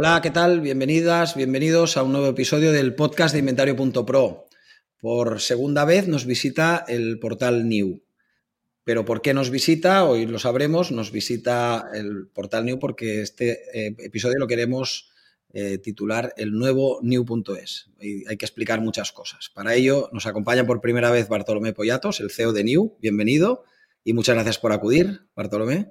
Hola, ¿qué tal? Bienvenidas, bienvenidos a un nuevo episodio del podcast de Inventario.pro. Por segunda vez nos visita el portal New. Pero ¿por qué nos visita? Hoy lo sabremos. Nos visita el portal New porque este eh, episodio lo queremos eh, titular el nuevo New.es. hay que explicar muchas cosas. Para ello nos acompaña por primera vez Bartolomé Pollatos, el CEO de New. Bienvenido y muchas gracias por acudir, Bartolomé.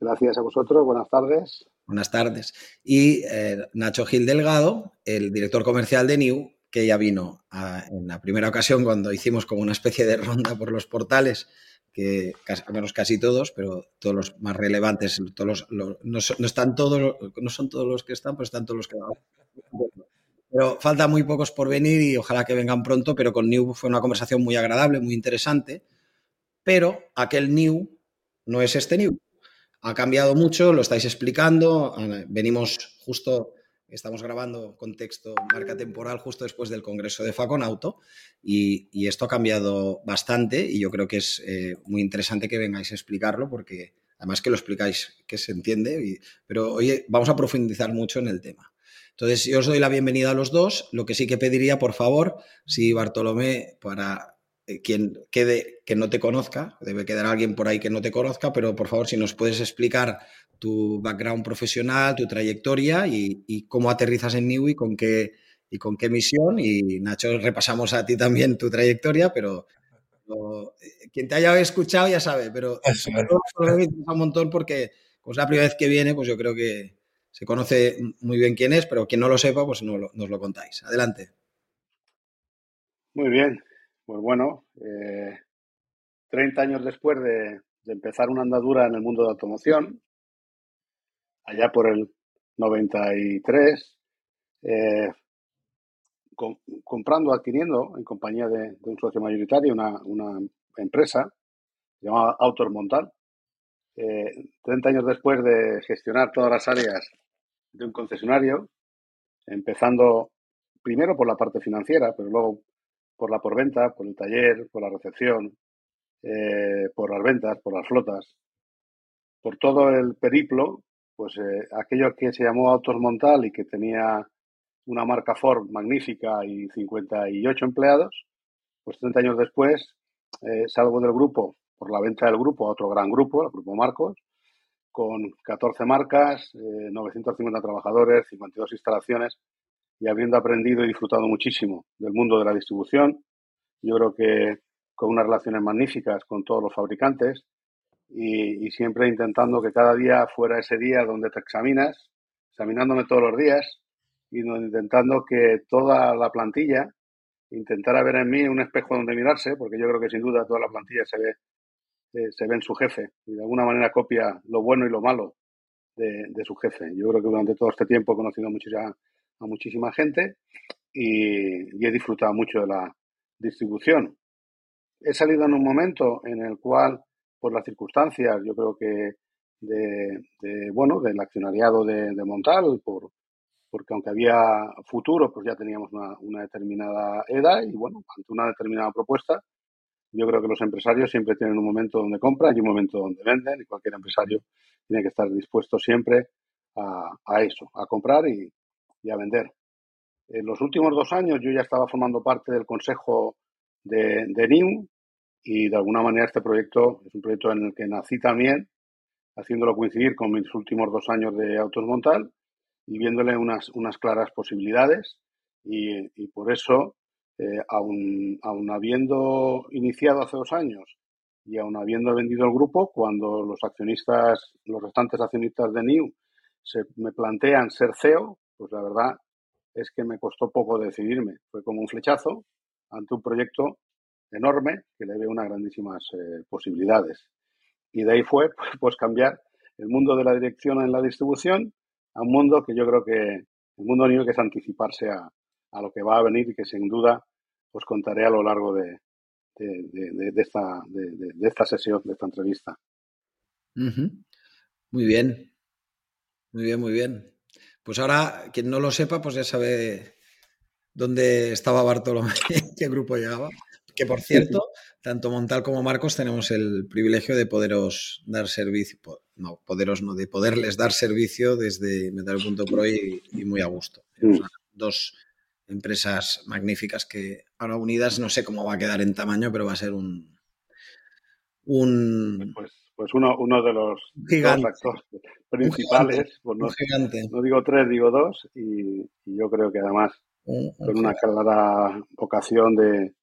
Gracias a vosotros. Buenas tardes. Buenas tardes. Y eh, Nacho Gil Delgado, el director comercial de New, que ya vino en la primera ocasión cuando hicimos como una especie de ronda por los portales, que al menos casi todos, pero todos los más relevantes, todos no, están todos, no son todos los que están, pero están todos los que Pero falta muy pocos por venir y ojalá que vengan pronto, pero con New fue una conversación muy agradable, muy interesante, pero aquel New no es este New ha cambiado mucho, lo estáis explicando. Venimos justo, estamos grabando contexto, marca temporal, justo después del Congreso de Faconauto y, y esto ha cambiado bastante y yo creo que es eh, muy interesante que vengáis a explicarlo porque además que lo explicáis, que se entiende, pero oye, vamos a profundizar mucho en el tema. Entonces, yo os doy la bienvenida a los dos. Lo que sí que pediría, por favor, si Bartolomé, para quien quede que no te conozca, debe quedar alguien por ahí que no te conozca, pero por favor, si nos puedes explicar tu background profesional, tu trayectoria y, cómo aterrizas en New y con qué y con qué misión. Y Nacho, repasamos a ti también tu trayectoria, pero eh, quien te haya escuchado ya sabe, pero un montón porque como es la primera vez que viene, pues yo creo que se conoce muy bien quién es, pero quien no lo sepa, pues no nos lo contáis. Adelante. Muy bien, pues bueno, eh, 30 años después de, empezar una andadura en el mundo de automoción, allá por el 93, eh, comprando, adquiriendo en compañía de, un socio mayoritario una, empresa llamada Autos Montal. Eh, 30 años después de gestionar todas las áreas de un concesionario, empezando primero por la parte financiera, pero luego por la porventa, por el taller, por la recepción, eh, por las ventas, por las flotas, por todo el periplo, pues eh, aquello que se llamó Autos Montal y que tenía una marca Ford magnífica y 58 empleados, pues 30 años después eh, salgo del grupo por la venta del grupo a otro gran grupo, el Grupo Marcos, con 14 marcas, 950 trabajadores, 52 instalaciones y habiendo aprendido y disfrutado muchísimo del mundo de la distribución. Yo creo que con unas relaciones magníficas con todos los fabricantes y, siempre intentando que cada día fuera ese día donde te examinas, examinándome todos los días y intentando que toda la plantilla intentara ver en mí un espejo donde mirarse, porque yo creo que sin duda toda la plantilla se ve, eh, se ve en su jefe y de alguna manera copia lo bueno y lo malo de, su jefe. Yo creo que durante todo este tiempo he conocido mucho ya a muchísima gente y, he disfrutado mucho de la distribución. He salido en un momento en el cual, por las circunstancias, yo creo que de, bueno, del accionariado de, Montal, por, porque aunque había futuro, pues ya teníamos una, una, determinada edad y bueno, ante una determinada propuesta, yo creo que los empresarios siempre tienen un momento donde compran y un momento donde venden y cualquier empresario tiene que estar dispuesto siempre a, a eso, a comprar y, y a vender. En los últimos dos años yo ya estaba formando parte del consejo de, de NIU y de alguna manera este proyecto es un proyecto en el que nací también, haciéndolo coincidir con mis últimos dos años de Autos Montal y viéndole unas, unas claras posibilidades y, y por eso, eh, aún, aún habiendo iniciado hace dos años y aún habiendo vendido el grupo, cuando los accionistas, los restantes accionistas de NIU se me plantean ser CEO, pues la verdad es que me costó poco decidirme. Fue como un flechazo ante un proyecto enorme que le veo unas grandísimas eh, posibilidades. Y de ahí fue pues cambiar el mundo de la dirección en la distribución a un mundo que yo creo que el mundo New que es anticiparse a, a, lo que va a venir y que sin duda os contaré a lo largo de, de, de esta, de, esta sesión, de esta entrevista. Muy bien, muy bien, muy bien. Pues ahora, quien no lo sepa, pues ya sabe dónde estaba Bartolomé, qué grupo llegaba. Que por cierto, tanto Montal como Marcos tenemos el privilegio de poderos dar servicio, no, poderos no, de poderles dar servicio desde Metal.pro y, y muy a gusto. Mm. Dos empresas magníficas que ahora unidas no sé cómo va a quedar en tamaño, pero va a ser un... un pues, pues uno, uno de los actores principales, pues no, no, digo tres, digo dos, y, yo creo que además con una clara vocación de,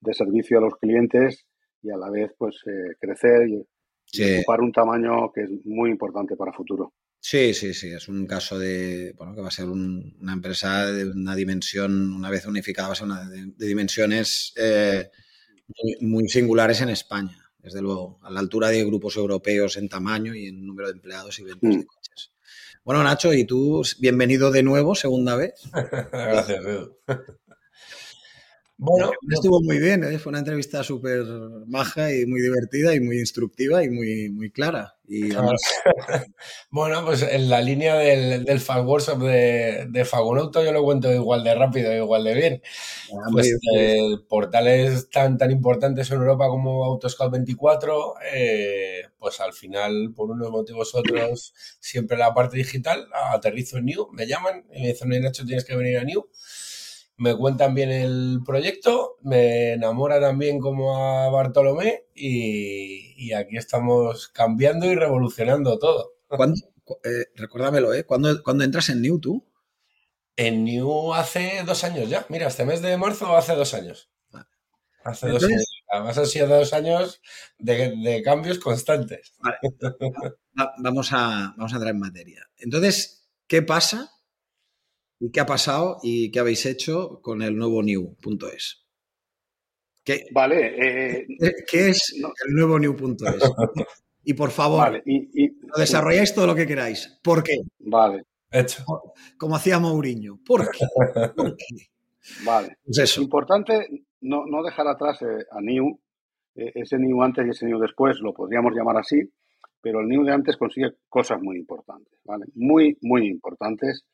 de, servicio a los clientes y a la vez pues eh, crecer y, ocupar un tamaño que es muy importante para el futuro. Sí, sí, sí, es un caso de, bueno, que va a ser una empresa de una dimensión, una vez unificada, va a ser una de, dimensiones eh, muy, singulares en España, desde luego, a la altura de grupos europeos en tamaño y en número de empleados y ventas de mm. coches. Bueno, Nacho, y tú, bienvenido de nuevo, segunda vez. Gracias, Edu. Bueno, estuvo muy bien, ¿eh? fue una entrevista súper maja y muy divertida y muy instructiva y muy, muy clara. Y bueno, pues en la línea del, del Fan Workshop de, de Fagunauto yo lo cuento igual de rápido, igual de bien. Ah, pues eh, portales tan, tan importantes en Europa como Autoscout 24, eh, pues al final, por unos motivos otros, siempre la parte digital, aterrizo en New, me llaman y me dicen, Nacho, tienes que venir a New me cuentan bien el proyecto, me enamora también como a Bartolomé y, aquí estamos cambiando y revolucionando todo. ¿Cuándo, eh, recuérdamelo, ¿eh? ¿Cuándo, entras en New tú? En New hace dos años ya. Mira, este mes de marzo hace dos años. Hace dos años. Además han sido dos años de, cambios constantes. vamos, a, vamos a entrar en materia. Entonces, ¿qué pasa ¿Y qué ha pasado y qué habéis hecho con el nuevo new.es? ¿Qué, vale. Eh, ¿Qué es el nuevo new.es? Y por favor, lo desarrolláis todo lo que queráis. ¿Por qué? Vale. Hecho. Como hacía Mourinho. ¿Por qué? ¿Por qué? Vale. Pues eso. Importante no, no dejar atrás eh, a New, eh, ese New antes y ese New después, lo podríamos llamar así, pero el New de antes consigue cosas muy importantes, ¿vale? Muy, muy importantes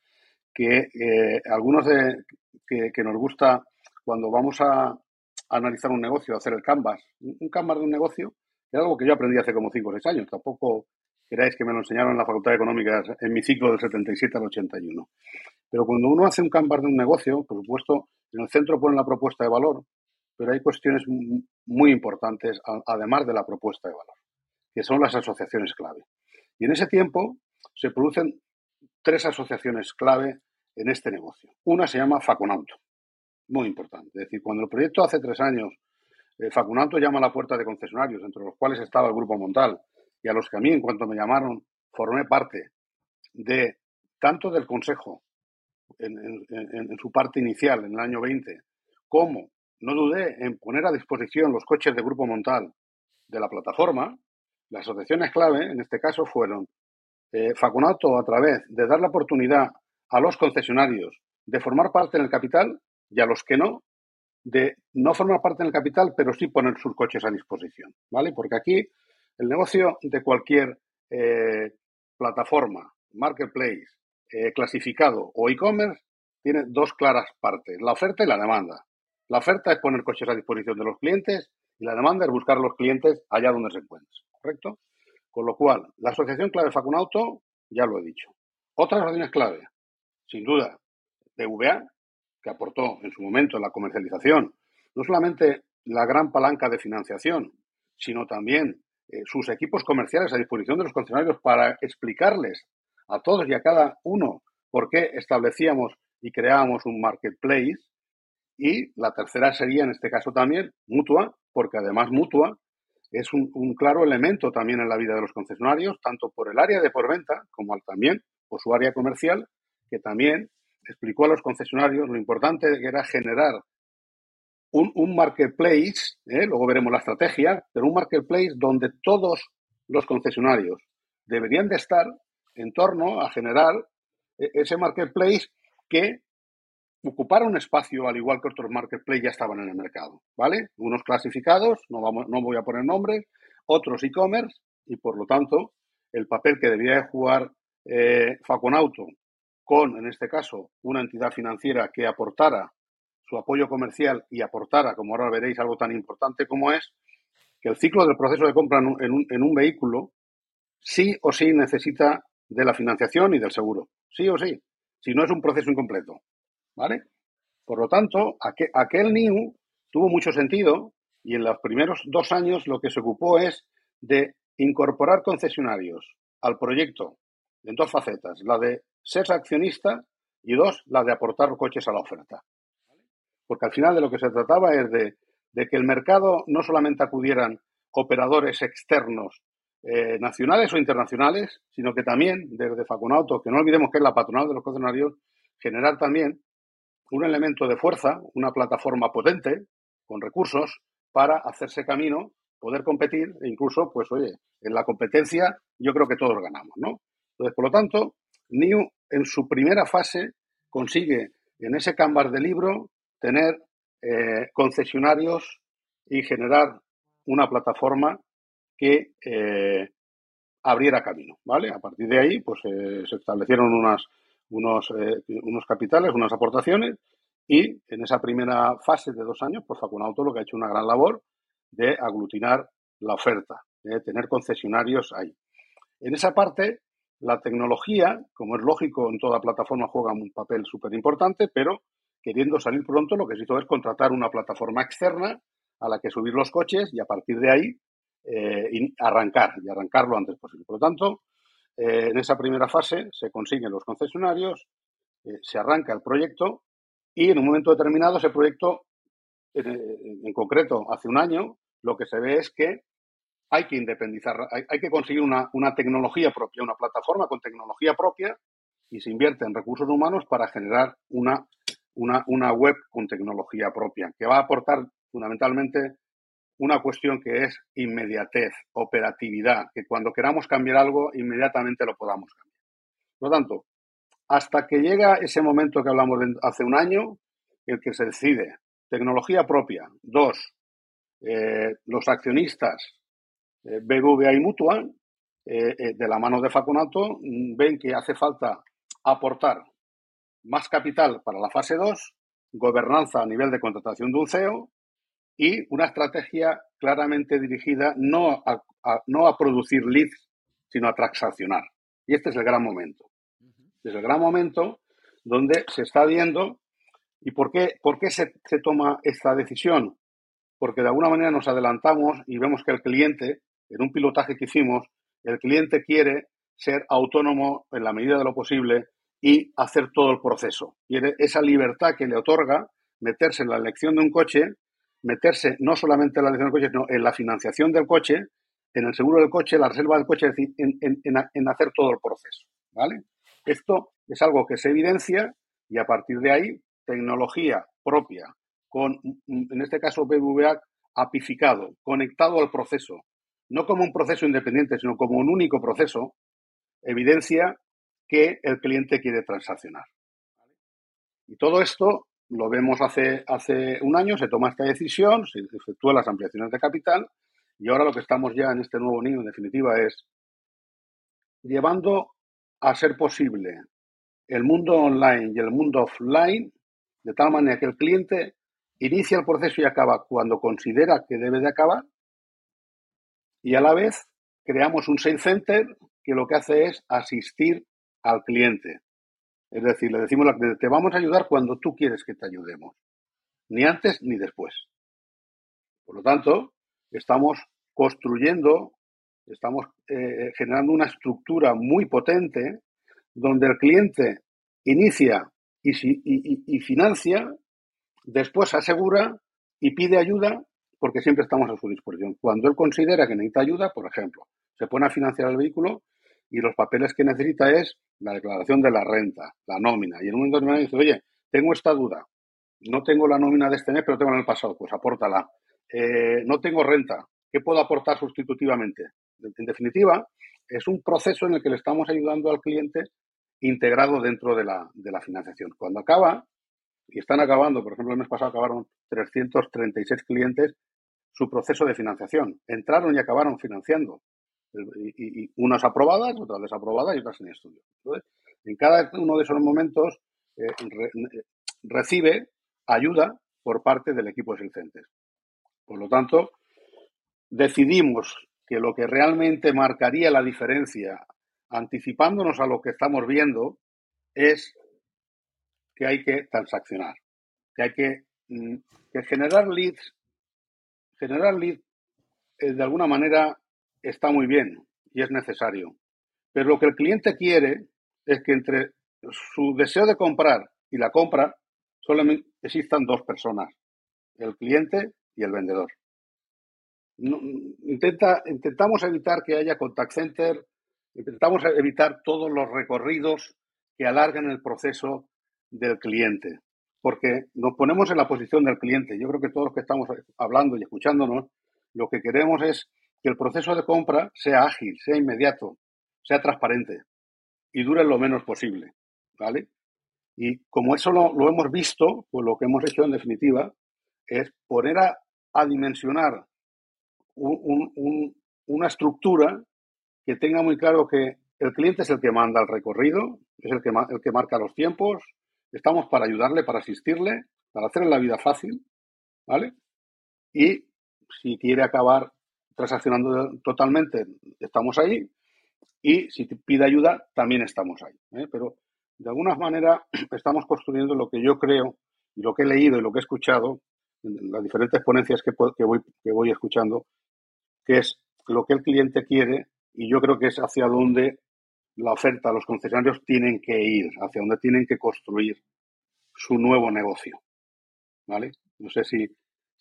que eh, algunos de, que, nos gusta cuando vamos a, analizar un negocio, hacer el canvas, un canvas de un negocio, es algo que yo aprendí hace como 5 o 6 años, tampoco queráis que me lo enseñaron en la Facultad de Económicas en mi ciclo del 77 al 81. Pero cuando uno hace un canvas de un negocio, por supuesto, en el centro pone la propuesta de valor, pero hay cuestiones muy importantes, además de la propuesta de valor, que son las asociaciones clave. Y en ese tiempo se producen tres asociaciones clave en este negocio. Una se llama Facunauto, muy importante. Es decir, cuando el proyecto hace tres años, eh, Facunauto llama a la puerta de concesionarios, entre los cuales estaba el Grupo Montal, y a los que a mí, en cuanto me llamaron, formé parte de tanto del Consejo en, su parte inicial, en el año 20, como no dudé en poner a disposición los coches de Grupo Montal de la plataforma, las asociaciones clave, en este caso, fueron eh, Facunato a través de dar la oportunidad a los concesionarios de formar parte en el capital y a los que no, de no formar parte en el capital, pero sí poner sus coches a disposición, ¿vale? Porque aquí el negocio de cualquier eh, plataforma, marketplace, eh, clasificado o e-commerce tiene dos claras partes, la oferta y la demanda. La oferta es poner coches a disposición de los clientes y la demanda es buscar a los clientes allá donde se encuentren, ¿correcto? Con lo cual, la asociación clave Facunauto, ya lo he dicho. Otras asociaciones clave, sin duda, PVA, que aportó en su momento la comercialización, no solamente la gran palanca de financiación, sino también eh, sus equipos comerciales a disposición de los concesionarios para explicarles a todos y a cada uno por qué establecíamos y creábamos un marketplace. Y la tercera sería, en este caso también, Mutua, porque además Mutua es un, claro elemento también en la vida de los concesionarios, tanto por el área de por venta como también por su área comercial, que también explicó a los concesionarios lo importante que era generar un, marketplace, ¿eh? luego veremos la estrategia, pero un marketplace donde todos los concesionarios deberían de estar en torno a generar e, ese marketplace que ocupara un espacio al igual que otros marketplaces ya estaban en el mercado, ¿vale? Unos clasificados, no, vamos, no voy a poner nombres, otros e-commerce y por lo tanto el papel que debía jugar eh, Faconauto con, en este caso, una entidad financiera que aportara su apoyo comercial y aportara, como ahora veréis, algo tan importante como es que el ciclo del proceso de compra en un vehículo sí o sí necesita de la financiación y del seguro. Sí o sí. Si no es un proceso incompleto. ¿Vale? Por lo tanto, aquel, NIU tuvo mucho sentido y en los primeros dos años lo que se ocupó es de incorporar concesionarios al proyecto en dos facetas. La de ser accionista y dos, la de aportar coches a la oferta. Porque al final de lo que se trataba es de de que el mercado no solamente acudieran operadores externos eh, nacionales o internacionales, sino que también desde Facunauto, que no olvidemos que es la patronal de los concesionarios, generar también un elemento de fuerza, una plataforma potente, con recursos, para hacerse camino, poder competir e incluso, pues oye, en la competencia yo creo que todos ganamos, ¿no? Entonces, por lo tanto, NIU en su primera fase consigue en ese canvas de libro tener eh, concesionarios y generar una plataforma que eh, abriera camino, ¿vale? A partir de ahí, pues eh, se establecieron unas, unos, unos capitales, unas aportaciones y en esa primera fase de dos años, pues Facunauto lo que ha hecho una gran labor de aglutinar la oferta, de tener concesionarios ahí. En esa parte, la tecnología, como es lógico, en toda plataforma juega un papel súper importante, pero queriendo salir pronto, lo que se hizo es contratar una plataforma externa a la que subir los coches y a partir de ahí eh, arrancar y arrancar lo antes posible. Por lo tanto, eh, en esa primera fase se consiguen los concesionarios, eh, se arranca el proyecto y en un momento determinado ese proyecto, en, concreto hace un año, lo que se ve es que hay que independizar, hay, que conseguir una, una tecnología propia, una plataforma con tecnología propia y se invierte en recursos humanos para generar una una, web con tecnología propia, que va a aportar fundamentalmente una cuestión que es inmediatez, operatividad, que cuando queramos cambiar algo, inmediatamente lo podamos cambiar. Por lo tanto, hasta que llega ese momento que hablamos de hace un año, el que se decide tecnología propia, dos, eh, los accionistas eh, y Mutual, eh, de la mano de Facunato, mm, ven que hace falta aportar más capital para la fase 2, gobernanza a nivel de contratación de un CEO y una estrategia claramente dirigida no a, no a producir leads, sino a transaccionar. Y este es el gran momento. Es el gran momento donde se está viendo. ¿Y por qué, por qué se, se toma esta decisión? Porque de alguna manera nos adelantamos y vemos que el cliente, en un pilotaje que hicimos, el cliente quiere ser autónomo en la medida de lo posible y hacer todo el proceso. Y esa libertad que le otorga meterse en la elección de un coche, meterse no solamente en la elección del coche, sino en la financiación del coche, en el seguro del coche, la reserva del coche, es decir, en, hacer todo el proceso. ¿vale? Esto es algo que se evidencia y a partir de ahí, tecnología propia, con, en este caso BBVA, apificado, conectado al proceso, no como un proceso independiente, sino como un único proceso, evidencia que el cliente quiere transaccionar. Y todo esto lo vemos hace, hace un año, se toma esta decisión, se efectúan las ampliaciones de capital y ahora lo que estamos ya en este nuevo niño, en definitiva, es llevando a ser posible el mundo online y el mundo offline de tal manera que el cliente inicia el proceso y acaba cuando considera que debe de acabar y a la vez creamos un sales center que lo que hace es asistir al cliente. Es decir, le decimos al cliente, te vamos a ayudar cuando tú quieres que te ayudemos, ni antes ni después. Por lo tanto, estamos construyendo, estamos eh, generando una estructura muy potente donde el cliente inicia y, y, financia, después asegura y pide ayuda porque siempre estamos a su disposición. Cuando él considera que necesita ayuda, por ejemplo, se pone a financiar el vehículo y los papeles que necesita es la declaración de la renta, la nómina. Y en un momento determinado dice, oye, tengo esta duda, no tengo la nómina de este mes, pero tengo en el pasado, pues apórtala. Eh, no tengo renta, ¿qué puedo aportar sustitutivamente? En definitiva, es un proceso en el que le estamos ayudando al cliente integrado dentro de la, de la financiación. Cuando acaba, y están acabando, por ejemplo, el mes pasado acabaron 336 clientes su proceso de financiación. Entraron y acabaron financiando. Y, unas aprobadas, otras desaprobadas y otras en estudio. Entonces, en cada uno de esos momentos eh, recibe ayuda por parte del equipo de Silcentes. Por lo tanto, decidimos que lo que realmente marcaría la diferencia, anticipándonos a lo que estamos viendo, es que hay que transaccionar, que hay que, mm, generar leads, generar leads eh, de alguna manera está muy bien y es necesario. Pero lo que el cliente quiere es que entre su deseo de comprar y la compra solamente existan dos personas, el cliente y el vendedor. intenta, intentamos evitar que haya contact center, intentamos evitar todos los recorridos que alarguen el proceso del cliente, porque nos ponemos en la posición del cliente. Yo creo que todos los que estamos hablando y escuchándonos, lo que queremos es que el proceso de compra sea ágil, sea inmediato, sea transparente y dure lo menos posible, ¿vale? Y como eso lo, hemos visto, pues lo que hemos hecho en definitiva es poner a, dimensionar una estructura que tenga muy claro que el cliente es el que manda el recorrido, es el que, el que marca los tiempos, estamos para ayudarle, para asistirle, para hacerle la vida fácil, ¿vale? Y si quiere acabar transaccionando totalmente, estamos ahí, y si pide ayuda, también estamos ahí. ¿eh? Pero de alguna manera estamos construyendo lo que yo creo y lo que he leído y lo que he escuchado en las diferentes ponencias que, voy, que voy escuchando, que es lo que el cliente quiere y yo creo que es hacia donde la oferta, los concesionarios tienen que ir, hacia donde tienen que construir su nuevo negocio. ¿Vale? No sé si,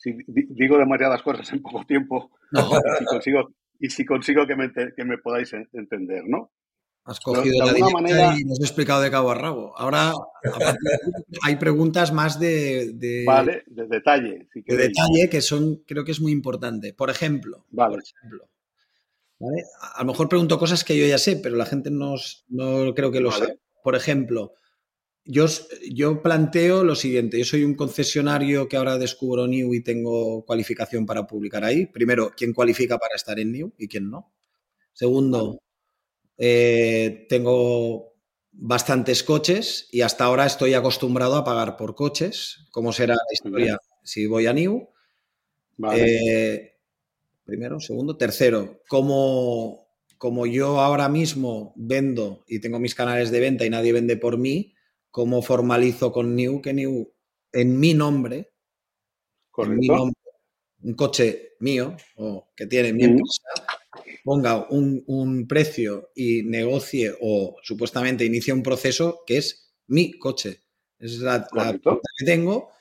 si digo demasiadas cosas en poco tiempo y si consigo, y si consigo que, me, que me podáis entender, ¿no? Has cogido la manera... y nos has explicado de cabo a rabo. Ahora hay preguntas más de, vale, de detalle. de detalle que son, creo que es muy importante. Por ejemplo, por ejemplo a lo mejor pregunto cosas que yo ya sé, pero la gente no, no creo que lo sabe. Por ejemplo, yo, yo planteo lo siguiente. Yo soy un concesionario que ahora descubro New y tengo cualificación para publicar ahí. Primero, ¿quién cualifica para estar en New y quién no? Segundo, eh, tengo bastantes coches y hasta ahora estoy acostumbrado a pagar por coches. ¿Cómo será la historia si voy a New? Eh, primero, segundo. Tercero, como, como yo ahora mismo vendo y tengo mis canales de venta y nadie vende por mí, ¿cómo formalizo con New que New en mi nombre, mi nombre un coche mío o que tiene mi empresa, ponga un, precio y negocie o supuestamente inicie un proceso que es mi coche. Esa es la, la que tengo.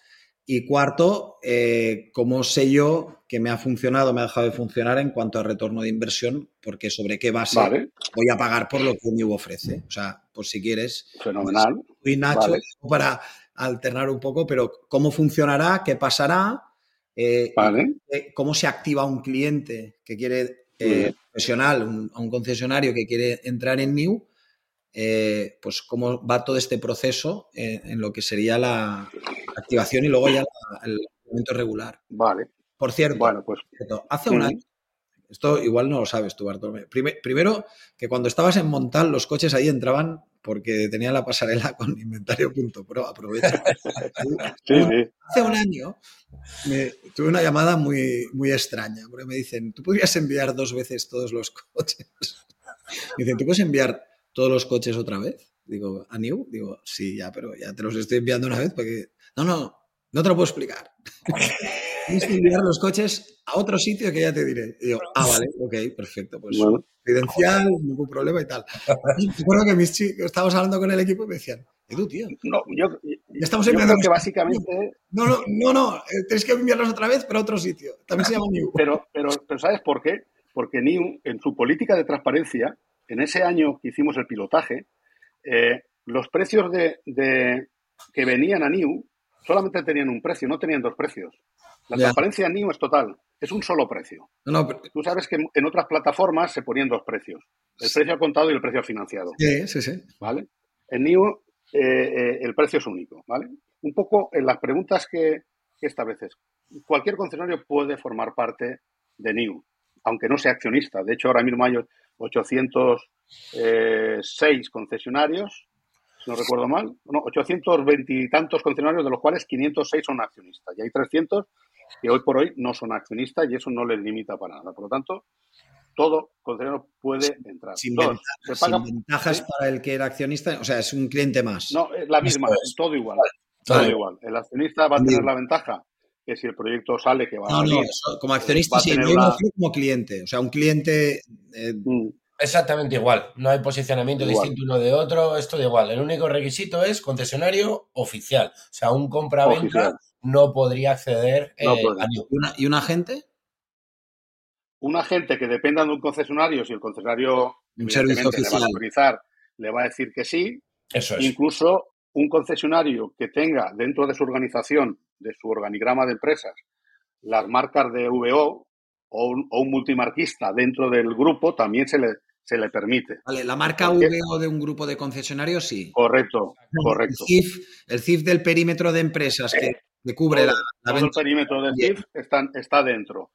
Y cuarto, eh, ¿cómo sé yo que me ha funcionado, me ha dejado de funcionar en cuanto a retorno de inversión? Porque sobre qué base voy a pagar por lo que New ofrece. O sea, pues si quieres. Fenomenal. y Nacho, para alternar un poco, pero ¿cómo funcionará? ¿Qué pasará? Eh, eh, ¿Cómo se activa un cliente que quiere eh, profesional, un, un, concesionario que quiere entrar en New, eh, pues cómo va todo este proceso en, lo que sería la activación y luego ya el momento regular. Vale. Por cierto, bueno, pues, hace un año, esto igual no lo sabes tú, Bartolomé. primero, que cuando estabas en Montal, los coches ahí entraban porque tenía la pasarela con inventario.pro, aprovecha. sí, sí. Hace un año tuve una llamada muy, muy extraña, porque me dicen, ¿tú podrías enviar dos veces todos los coches? Me dicen, ¿tú puedes enviar todos los coches otra vez? Digo, ¿a New? Digo, sí, ya, pero ya te los estoy enviando una vez porque... No, no, no te lo puedo explicar. Tienes que enviar los coches a otro sitio que ya te diré. Y digo, ah, vale, ok, perfecto. Pues bueno. ningún problema y tal. Y recuerdo que mis chicos, estábamos hablando con el equipo y me decían, Edu, tío. No, yo, estamos yo creo que básicamente. No, no, no, no, eh, tienes que enviarlos otra vez, pero a otro sitio. También se llama New. Pero, pero, pero ¿sabes por qué? Porque New, en su política de transparencia, en ese año que hicimos el pilotaje, eh, los precios de, de, que venían a New solamente tenían un precio, no tenían dos precios. La transparencia en NIO es total, es un solo precio. Tú sabes que en otras plataformas se ponían dos precios, el precio al contado y el precio al financiado. Sí, sí, sí. ¿Vale? En NIU el precio es único, ¿vale? Un poco en las preguntas que, que estableces. Cualquier concesionario puede formar parte de NIU, aunque no sea accionista. De hecho, ahora mismo hay 806 concesionarios, si no recuerdo mal, no, 820 y tantos concesionarios, de los cuales 506 son accionistas. Y hay 300 que hoy por hoy no son accionistas y eso no les limita para nada. Por lo tanto, todo concesionario puede entrar. Sin, ventajas para el que era accionista, o sea, es un cliente más. No, es la misma, es todo igual. Todo igual. El accionista va a tener la ventaja que si el proyecto sale, que va a salir. como accionista sí, yo como cliente. O sea, un cliente. Eh, mm. Exactamente igual. No hay posicionamiento distinto uno de otro, es todo igual. El único requisito es concesionario oficial. O sea, un compra-venta no podría acceder eh, a ¿Y un agente? Un agente que dependa de un concesionario, si el concesionario un servicio le va a autorizar, le va a decir que sí. Eso es. Incluso un concesionario que tenga dentro de su organización, de su organigrama de empresas, las marcas de VO o un, multimarquista dentro del grupo, también se le, se le permite. Vale, la marca VO de un grupo de concesionarios, sí. Correcto, correcto. El CIF, del perímetro de empresas que, cubre la, la El perímetro del CIF está, está dentro.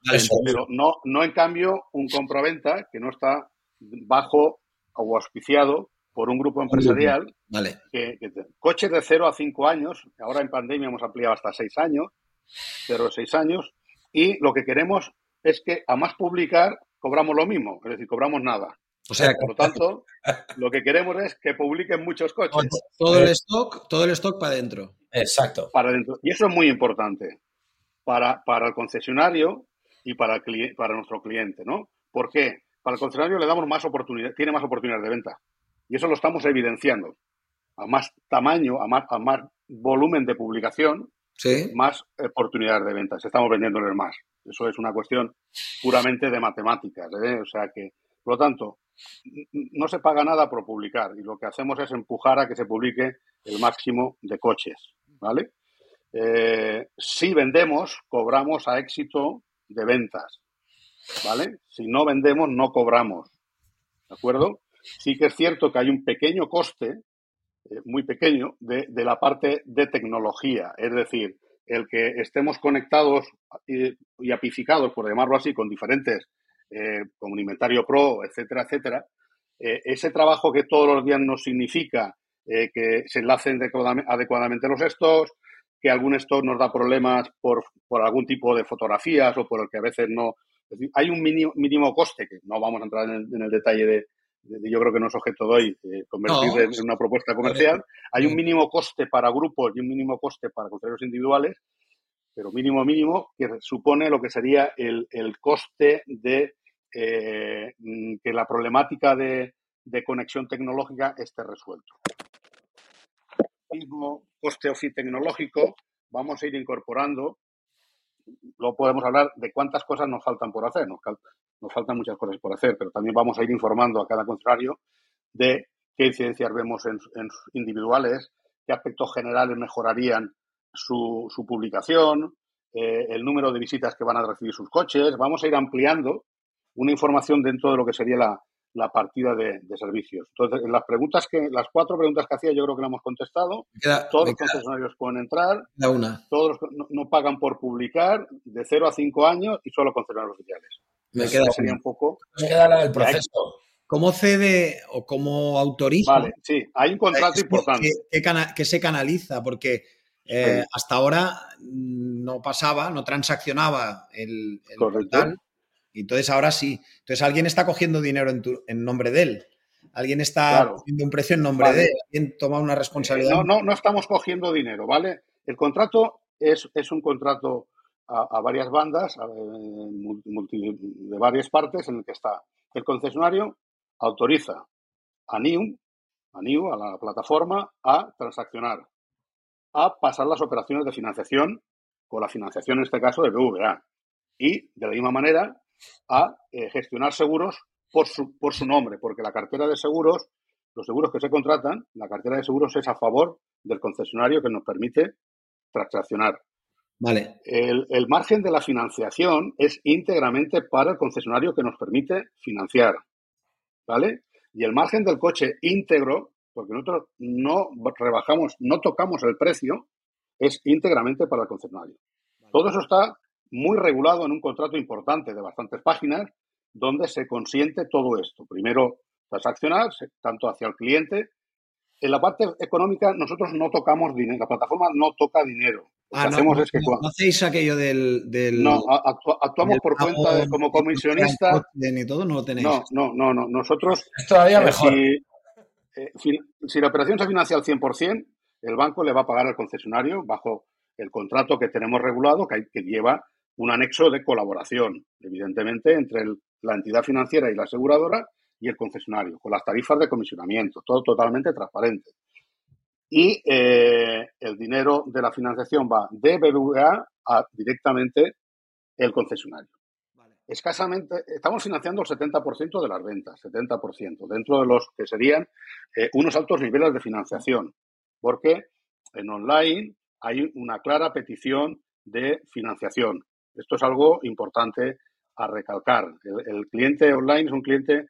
pero no, no, en cambio, un compraventa que no está bajo o auspiciado por un grupo empresarial vale. que, coches de 0 a 5 años, ahora en pandemia hemos ampliado hasta 6 años, 0 a 6 años, y lo que queremos es que a más publicar cobramos lo mismo, es decir, cobramos nada. O sea, por lo tanto, lo que queremos es que publiquen muchos coches. Todo el stock, todo el stock para adentro. Exacto. Para dentro. Y eso es muy importante para, para el concesionario y para, para nuestro cliente, ¿no? ¿Por qué? Para el concesionario le damos más oportunidad, tiene más oportunidades de venta. Y eso lo estamos evidenciando. A más tamaño, a más, a más volumen de publicación, más oportunidades de ventas. Estamos vendiéndoles más. Eso es una cuestión puramente de matemáticas. ¿eh? O sea que, por lo tanto, no se paga nada por publicar y lo que hacemos es empujar a que se publique el máximo de coches. ¿Vale? Eh, si vendemos, cobramos a éxito de ventas. ¿Vale? Si no vendemos, no cobramos. ¿De acuerdo? Sí que es cierto que hay un pequeño coste, eh, muy pequeño, de, la parte de tecnología. Es decir, el que estemos conectados y, apificados, por llamarlo así, con diferentes, eh, como un inventario pro, etcétera, etcétera, eh, ese trabajo que todos los días nos significa que se enlacen adecuadamente los stocks, que algún stock nos da problemas por, algún tipo de fotografías o por el que a veces no. hay un mínimo, coste, que no vamos a entrar en el detalle de, yo creo que no es objeto de hoy eh, convertir en una propuesta comercial. Hay un mínimo coste para grupos y un mínimo coste para concesionarios individuales, pero mínimo mínimo que supone lo que sería el, coste de eh, que la problemática de, conexión tecnológica esté resuelto. Mismo coste OFI tecnológico, vamos a ir incorporando luego podemos hablar de cuántas cosas nos faltan por hacer. Nos, faltan muchas cosas por hacer, pero también vamos a ir informando a cada contrario de qué incidencias vemos en, individuales, qué aspectos generales mejorarían su, publicación, eh, el número de visitas que van a recibir sus coches. Vamos a ir ampliando una información dentro de lo que sería la, partida de, servicios. Entonces, en las preguntas que, las cuatro preguntas que hacía, yo creo que la hemos contestado. todos los concesionarios pueden entrar. una. Todos no, no, pagan por publicar de 0 a 5 años y solo concesionarios oficiales. Me queda sería un poco. Me queda la del proceso. ¿Cómo cede o cómo autoriza? Vale, sí, hay un contrato importante. Que, se canaliza, porque eh, hasta ahora no pasaba, no transaccionaba el, el y entonces ahora sí. Entonces alguien está cogiendo dinero en, nombre de él. Alguien está cogiendo un precio en nombre de él. Alguien toma una responsabilidad. no, no, no estamos cogiendo dinero, ¿vale? El contrato es, es un contrato a, varias bandas de varias partes en el que está el concesionario autoriza a NIU, a NIU, a la plataforma, a transaccionar, a pasar las operaciones de financiación con la financiación en este caso de BVA y de la misma manera a eh, gestionar seguros por su, por su nombre, porque la cartera de seguros, los seguros que se contratan, la cartera de seguros es a favor del concesionario que nos permite transaccionar. Vale. El, margen de la financiación es íntegramente para el concesionario que nos permite financiar. ¿Vale? Y el margen del coche íntegro, porque nosotros no rebajamos, no tocamos el precio, es íntegramente para el concesionario. Todo eso está muy regulado en un contrato importante de bastantes páginas, donde se consiente todo esto. Primero, transaccionar, tanto hacia el cliente. En la parte económica, nosotros no tocamos dinero, la plataforma no toca dinero. Lo que ah, hacemos es que no, hacéis aquello del, no actuamos por cuenta como comisionista ni todo no lo tenéis no no no no nosotros es todavía eh, mejor eh, si, la operación se financia al 100% el banco le va a pagar al concesionario bajo el contrato que tenemos regulado que, lleva un anexo de colaboración evidentemente entre la entidad financiera y la aseguradora y el concesionario con las tarifas de comisionamiento todo totalmente transparente y eh, el dinero de la financiación va de BBVA a directamente el concesionario. Escasamente, estamos financiando el 70% de las ventas, 70%, dentro de los que serían eh, unos altos niveles de financiación, porque en online hay una clara petición de financiación. Esto es algo importante a recalcar. el cliente online es un cliente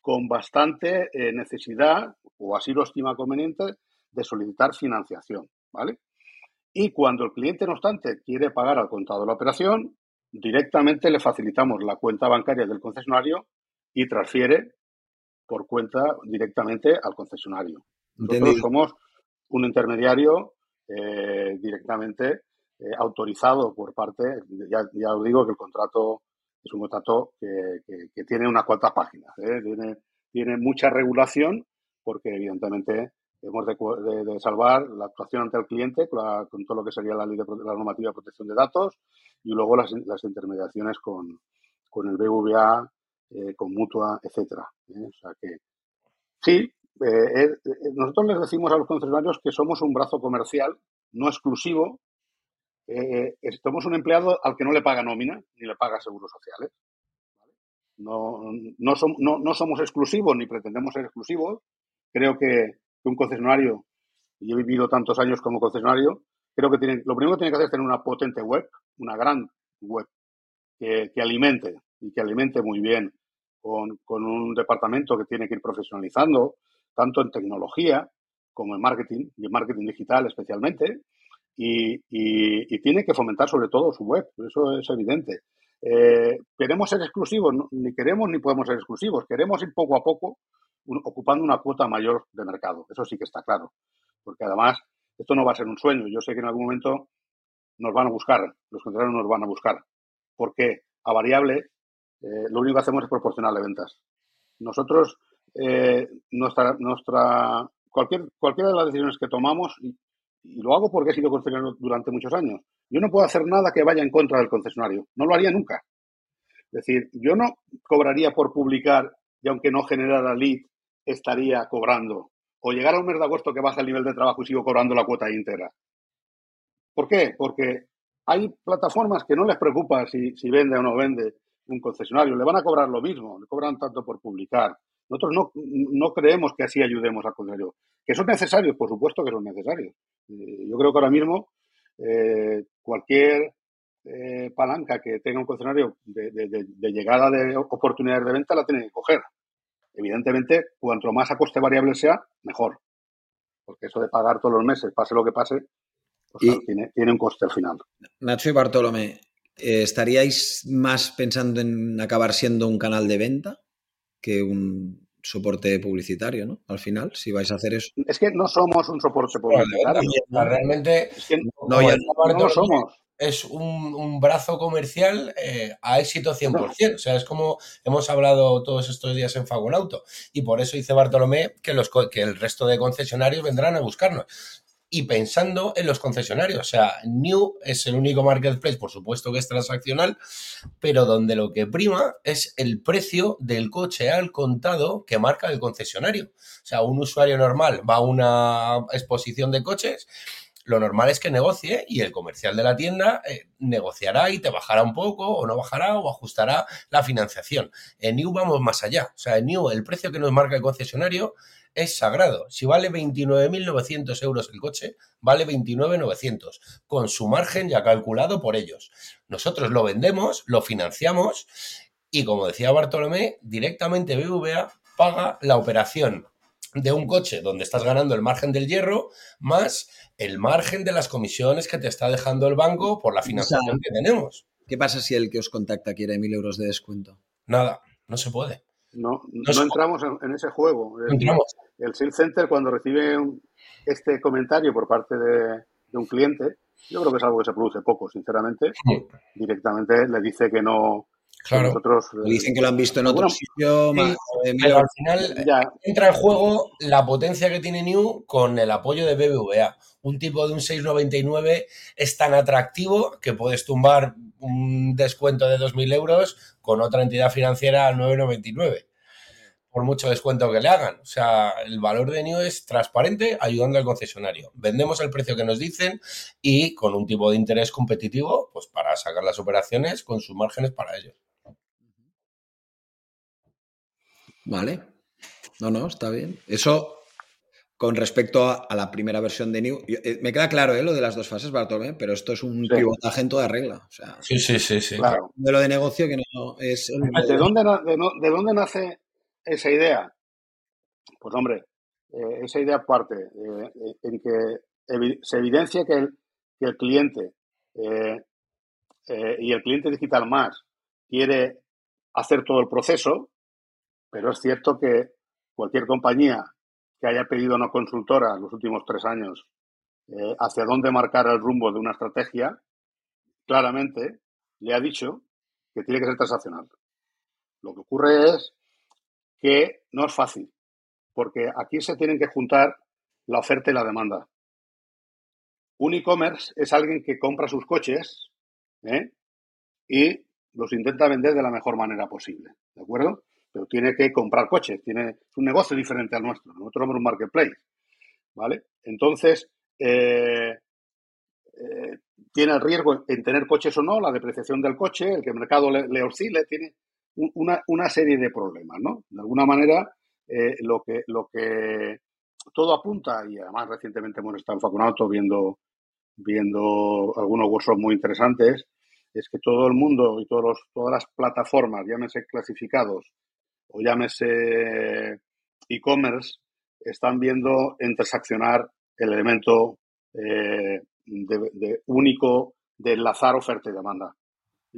con bastante eh, necesidad, o así lo estima conveniente, de solicitar financiación, ¿vale? Y cuando el cliente, no obstante, quiere pagar al contado de la operación, directamente le facilitamos la cuenta bancaria del concesionario y transfiere por cuenta directamente al concesionario. Nosotros somos un intermediario eh, directamente eh, autorizado por parte, ya, ya os digo que el contrato es un contrato que, tiene unas cuantas páginas, ¿eh? tiene, tiene mucha regulación porque evidentemente hemos de, salvar la actuación ante el cliente con, todo lo que sería la ley de la normativa de protección de datos y luego las, intermediaciones con, el BVA, eh, con mutua, etcétera. ¿eh? O sea que sí, nosotros les decimos a los concesionarios que somos un brazo comercial no exclusivo eh, somos un empleado al que no le paga nómina ni le paga seguros sociales. No, no, no, somos exclusivos ni pretendemos ser exclusivos. Creo que, un concesionario, y he vivido tantos años como concesionario, creo que tiene, lo primero que tiene que hacer es tener una potente web, una gran web, que, alimente y que alimente muy bien con, con, un departamento que tiene que ir profesionalizando, tanto en tecnología como en marketing, y en marketing digital especialmente, y, tiene que fomentar sobre todo su web, eso es evidente. Eh, ¿Queremos ser exclusivos? ni queremos ni podemos ser exclusivos. Queremos ir poco a poco ocupando una cuota mayor de mercado. Eso sí que está claro. Porque además, esto no va a ser un sueño. Yo sé que en algún momento nos van a buscar, los contrarios nos van a buscar. Porque a variable, eh, lo único que hacemos es proporcionarle ventas. Nosotros, eh, nuestra, nuestra, cualquier, cualquiera de las decisiones que tomamos, y lo hago porque he sido concesionario durante muchos años. Yo no puedo hacer nada que vaya en contra del concesionario. No lo haría nunca. Es decir, yo no cobraría por publicar y aunque no generara lead, estaría cobrando. O llegar a un mes de agosto que baja el nivel de trabajo y sigo cobrando la cuota íntegra. ¿Por qué? Porque hay plataformas que no les preocupa si, si vende o no vende un concesionario. Le van a cobrar lo mismo, le cobran tanto por publicar. Nosotros no, no creemos que así ayudemos al concesionario. ¿Que son necesarios? Por supuesto que son necesarios. Eh, yo creo que ahora mismo eh, cualquier eh, palanca que tenga un concesionario de, llegada de oportunidades de venta la tiene que coger. Evidentemente, cuanto más a coste variable sea, mejor. Porque eso de pagar todos los meses, pase lo que pase, pues tiene, tiene un coste al final. Nacho y Bartolomé, ¿estaríais más pensando en acabar siendo un canal de venta que un, soporte publicitario, ¿no? Al final, si vais a hacer eso. Es que no somos un soporte publicitario. Realmente no, no, somos. Es un, brazo comercial eh, a éxito 100%. O sea, es como hemos hablado todos estos días en Fagonauto. Y por eso dice Bartolomé que, los, que el resto de concesionarios vendrán a buscarnos y pensando en los concesionarios. O sea, New es el único marketplace, por supuesto que es transaccional, pero donde lo que prima es el precio del coche al contado que marca el concesionario. O sea, un usuario normal va a una exposición de coches lo normal es que negocie y el comercial de la tienda eh, negociará y te bajará un poco o no bajará o ajustará la financiación. En New vamos más allá. O sea, en New el precio que nos marca el concesionario es sagrado. Si vale 29.900 euros el coche, vale 29.900, con su margen ya calculado por ellos. Nosotros lo vendemos, lo financiamos y, como decía Bartolomé, directamente BVA paga la operación de un coche donde estás ganando el margen del hierro más el margen de las comisiones que te está dejando el banco por la financiación que tenemos. ¿Qué pasa si el que os contacta quiere mil euros de descuento? Nada, no se puede. No, no, entramos en, ese juego. El, entramos. el Sales Center, cuando recibe este comentario por parte de, un cliente, yo creo que es algo que se produce poco, sinceramente. Directamente le dice que no, Claro. Nosotros, dicen que lo han visto en otro sitio. pero al final ya. entra en juego la potencia que tiene New con el apoyo de BBVA. Un tipo de un 6,99 es tan atractivo que puedes tumbar un descuento de 2.000 euros con otra entidad financiera a 9,99 por mucho descuento que le hagan. O sea, el valor de New es transparente ayudando al concesionario. Vendemos el precio que nos dicen y con un tipo de interés competitivo, pues para sacar las operaciones con sus márgenes para ellos. Vale. No, no, está bien. Eso con respecto a, la primera versión de New. Eh, me queda claro ¿eh? lo de las dos fases, Bartolomé, pero esto es un pivotaje en toda regla. sí, sí, sí. sí. Claro. Un modelo de negocio que no es. ¿De, dónde, de, dónde nace esa idea? Pues, hombre, eh, esa idea parte en que se evidencia que el, que el cliente y el cliente digital más quiere hacer todo el proceso, pero es cierto que cualquier compañía que haya pedido una consultora los últimos tres años eh, hacia dónde marcar el rumbo de una estrategia, claramente le ha dicho que tiene que ser transaccional. Lo que ocurre es que no es fácil, porque aquí se tienen que juntar la oferta y la demanda. Un e-commerce es alguien que compra sus coches ¿eh? y los intenta vender de la mejor manera posible. ¿De acuerdo? Pero tiene que comprar coches, tiene un negocio diferente al nuestro. Nosotros somos un marketplace, ¿vale? Entonces, eh, eh, tiene el riesgo en tener coches o no, la depreciación del coche, el que el mercado le, oscile, tiene una, serie de problemas, ¿no? De alguna manera, eh, lo, que, lo que todo apunta, y además recientemente hemos estado en Facunauto viendo, viendo algunos workshops muy interesantes, es que todo el mundo y todos todas las plataformas, llámese clasificados, o llámese e-commerce, están viendo en transaccionar el elemento eh, de, único de enlazar oferta y demanda.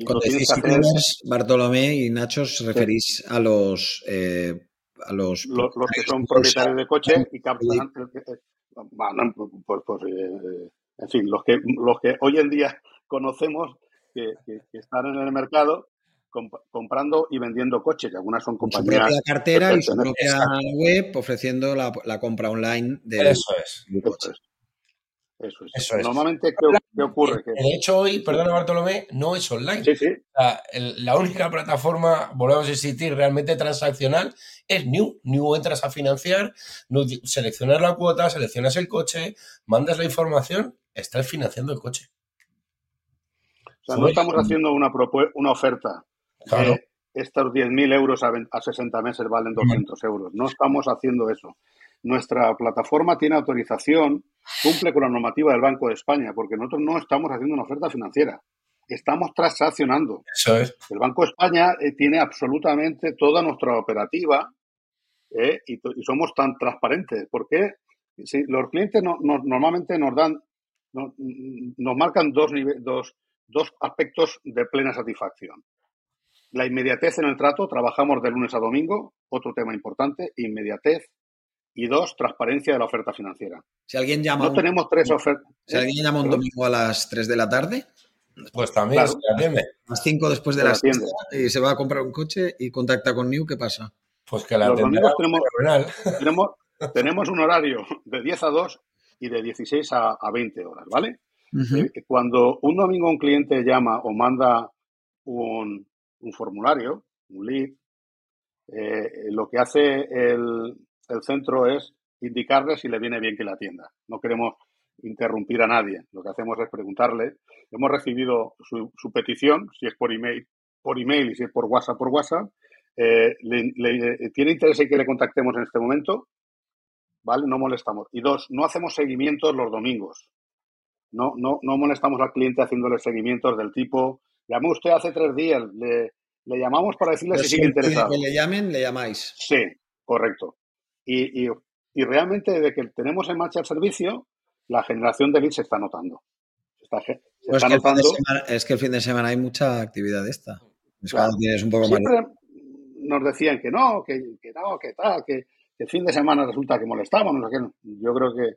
Cuando decís Bartolomé y Nacho, os referís a los... Eh, a los, los, que son propietarios de coche y captan... Bueno, pues, pues eh, en fin, los que, los que hoy en día conocemos que, que están en el mercado comprando y vendiendo coches, y algunas son compañías. Su propia cartera y su propia web ofreciendo la, compra online de. Eso es. Eso es. Normalmente, ¿qué, ocurre? De hecho, hoy, perdona Bartolomé, no es online. Sí, sí. La, única plataforma, volvemos a insistir, realmente transaccional es New. New entras a financiar, seleccionas la cuota, seleccionas el coche, mandas la información, estás financiando el coche. O sea, no estamos haciendo una, una oferta Claro. estos 10.000 euros a, 60 meses valen 200 euros. No estamos haciendo eso. Nuestra plataforma tiene autorización, cumple con la normativa del Banco de España, porque nosotros no estamos haciendo una oferta financiera. Estamos transaccionando. Eso es. El Banco de España eh, tiene absolutamente toda nuestra operativa eh, y, somos tan transparentes. porque si los clientes normalmente nos dan, nos marcan dos, dos, dos aspectos de plena satisfacción. La inmediatez en el trato, trabajamos de lunes a domingo, otro tema importante, inmediatez. Y dos, transparencia de la oferta financiera. Si alguien llama. No tenemos tres ofertas. Si alguien llama un domingo a las 3 de la tarde. Pues también se atiende. A las 5 después de las y se va a comprar un coche y contacta con New, ¿qué pasa? Pues que la Los domingos tenemos, tenemos, un horario de 10 a 2 y de 16 a, 20 horas, ¿vale? Eh, cuando un domingo un cliente llama o manda un, un formulario, un lead, eh, lo que hace el, centro es indicarle si le viene bien que la atienda. No queremos interrumpir a nadie. Lo que hacemos es preguntarle. Hemos recibido su, petición, si es por email, por email y si es por WhatsApp, por WhatsApp. Eh, ¿Tiene interés en que le contactemos en este momento? ¿Vale? No molestamos. Y dos, no hacemos seguimientos los domingos. No, no, no molestamos al cliente haciéndole seguimientos del tipo Llamó usted hace tres días, le, llamamos para decirle si sigue interesado. Que le llamen, le llamáis. Sí, correcto. Y, y realmente desde que tenemos en marcha el servicio, la generación de leads se está notando. Pues es, que el fin de semana hay mucha actividad esta. tienes un poco Siempre nos decían que no, que, no, que tal, que, el fin de semana resulta que molestamos. No sé Yo creo que,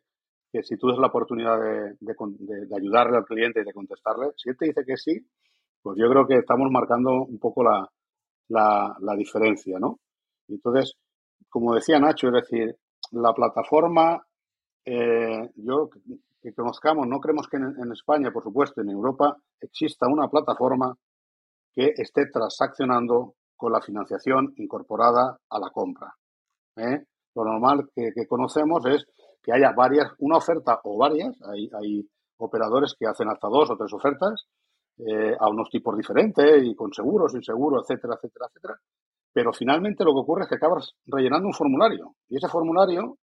que si tú das la oportunidad de, de, ayudarle al cliente y de contestarle, si él te dice que sí, pues yo creo que estamos marcando un poco la, la, diferencia, ¿no? Entonces, como decía Nacho, es decir, la plataforma, eh, yo que conozcamos, no creemos que en, España, por supuesto, en Europa, exista una plataforma que esté transaccionando con la financiación incorporada a la compra. ¿eh? Lo normal que, conocemos es que haya varias, una oferta o varias, hay, hay operadores que hacen hasta dos o tres ofertas eh, a unos tipos diferentes y con seguros, sin etcétera, etcétera, etcétera. Pero finalmente lo que ocurre es que acabas rellenando un formulario y ese formulario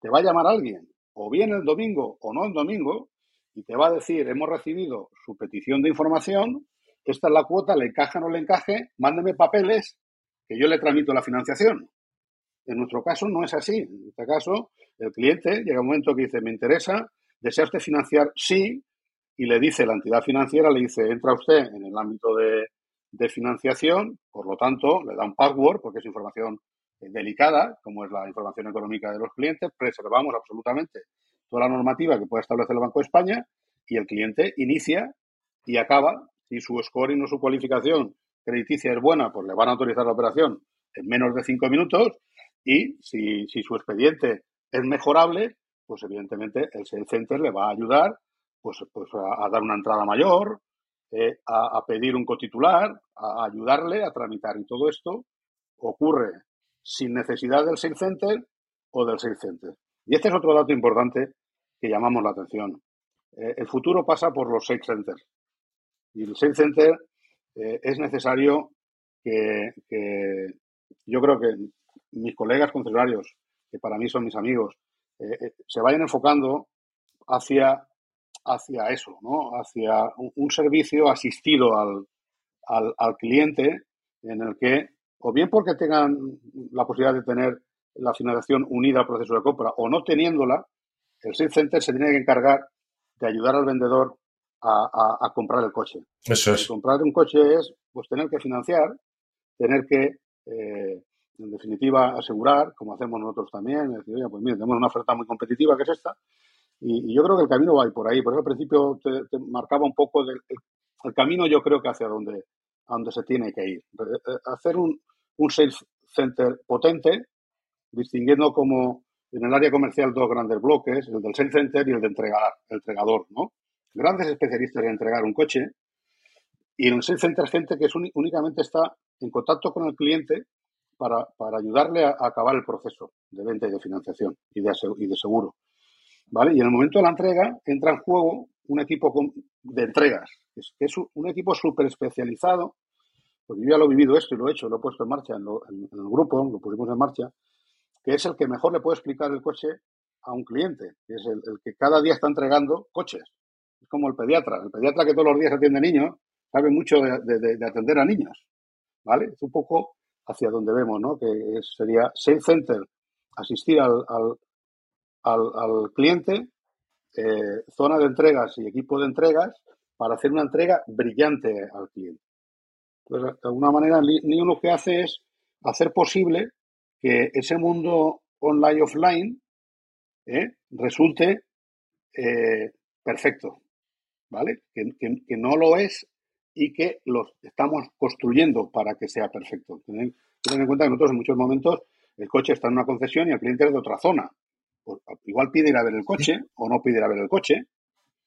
te va a llamar alguien, o bien el domingo o no el domingo, y te va a decir, hemos recibido su petición de información, esta es la cuota, le encaja o no le encaje, mándeme papeles que yo le tramito la financiación. En nuestro caso no es así. En este caso, el cliente llega un momento que dice, me interesa, desea usted financiar, sí, y le dice la entidad financiera, le dice, entra usted en el ámbito de, de financiación, por lo tanto, le da un password, porque es información eh, delicada, como es la información económica de los clientes, preservamos absolutamente toda la normativa que puede establecer el Banco de España y el cliente inicia y acaba. Si su scoring o su cualificación crediticia es buena, pues le van a autorizar la operación en menos de cinco minutos y si, si su expediente es mejorable, pues evidentemente el Sales Center le va a ayudar pues, pues a dar una entrada mayor, eh, a, pedir un cotitular, a ayudarle a tramitar. Y todo esto ocurre sin necesidad del Sales Center o del Sales Center. Y este es otro dato importante que llamamos la atención. Eh, el futuro pasa por los Sales Centers. Y el Sales Center eh, es necesario que, yo creo que mis colegas concesionarios, que para mí son mis amigos, se vayan enfocando hacia hacia eso, ¿no? hacia un, servicio asistido al, al, cliente en el que, o bien porque tengan la posibilidad de tener la financiación unida al proceso de compra o no teniéndola, el Sales Center se tiene que encargar de ayudar al vendedor a, comprar el coche. Eso es. comprar un coche es pues tener que financiar, tener que, eh, en definitiva, asegurar, como hacemos nosotros también, decir, oye, pues mire, tenemos una oferta muy competitiva que es esta, y, yo creo que el camino va por ahí. Por eso al principio te, marcaba un poco del, el, camino, yo creo que hacia donde, se tiene que ir. Eh, hacer un, un sales center potente, distinguiendo como en el área comercial dos grandes bloques, el del sales center y el de entregar, el entregador, ¿no? Grandes especialistas en entregar un coche y en el sales center gente que es únicamente está en contacto con el cliente para, para ayudarle a, acabar el proceso de venta y de financiación y de, y de seguro. ¿Vale? Y en el momento de la entrega entra en juego un equipo de entregas, que es, un equipo súper especializado, porque yo ya lo he vivido esto y lo he hecho, lo he puesto en marcha en, el grupo, lo pusimos en marcha, que es el que mejor le puede explicar el coche a un cliente, que es el, que cada día está entregando coches. Es como el pediatra. El pediatra que todos los días atiende niños sabe mucho de, atender a niños. ¿Vale? Es un poco hacia donde vemos, ¿no? Que sería Sales Center, asistir al, al, cliente eh, zona de entregas y equipo de entregas para hacer una entrega brillante al cliente. Entonces, de alguna manera, NIO lo que hace es hacer posible que ese mundo online-offline eh, resulte eh, perfecto, ¿vale? Que, no lo es y que lo estamos construyendo para que sea perfecto. Ten, en cuenta que nosotros en muchos momentos el coche está en una concesión y el cliente es de otra zona. Pues, igual pide ir a ver el coche o no pide ir a ver el coche.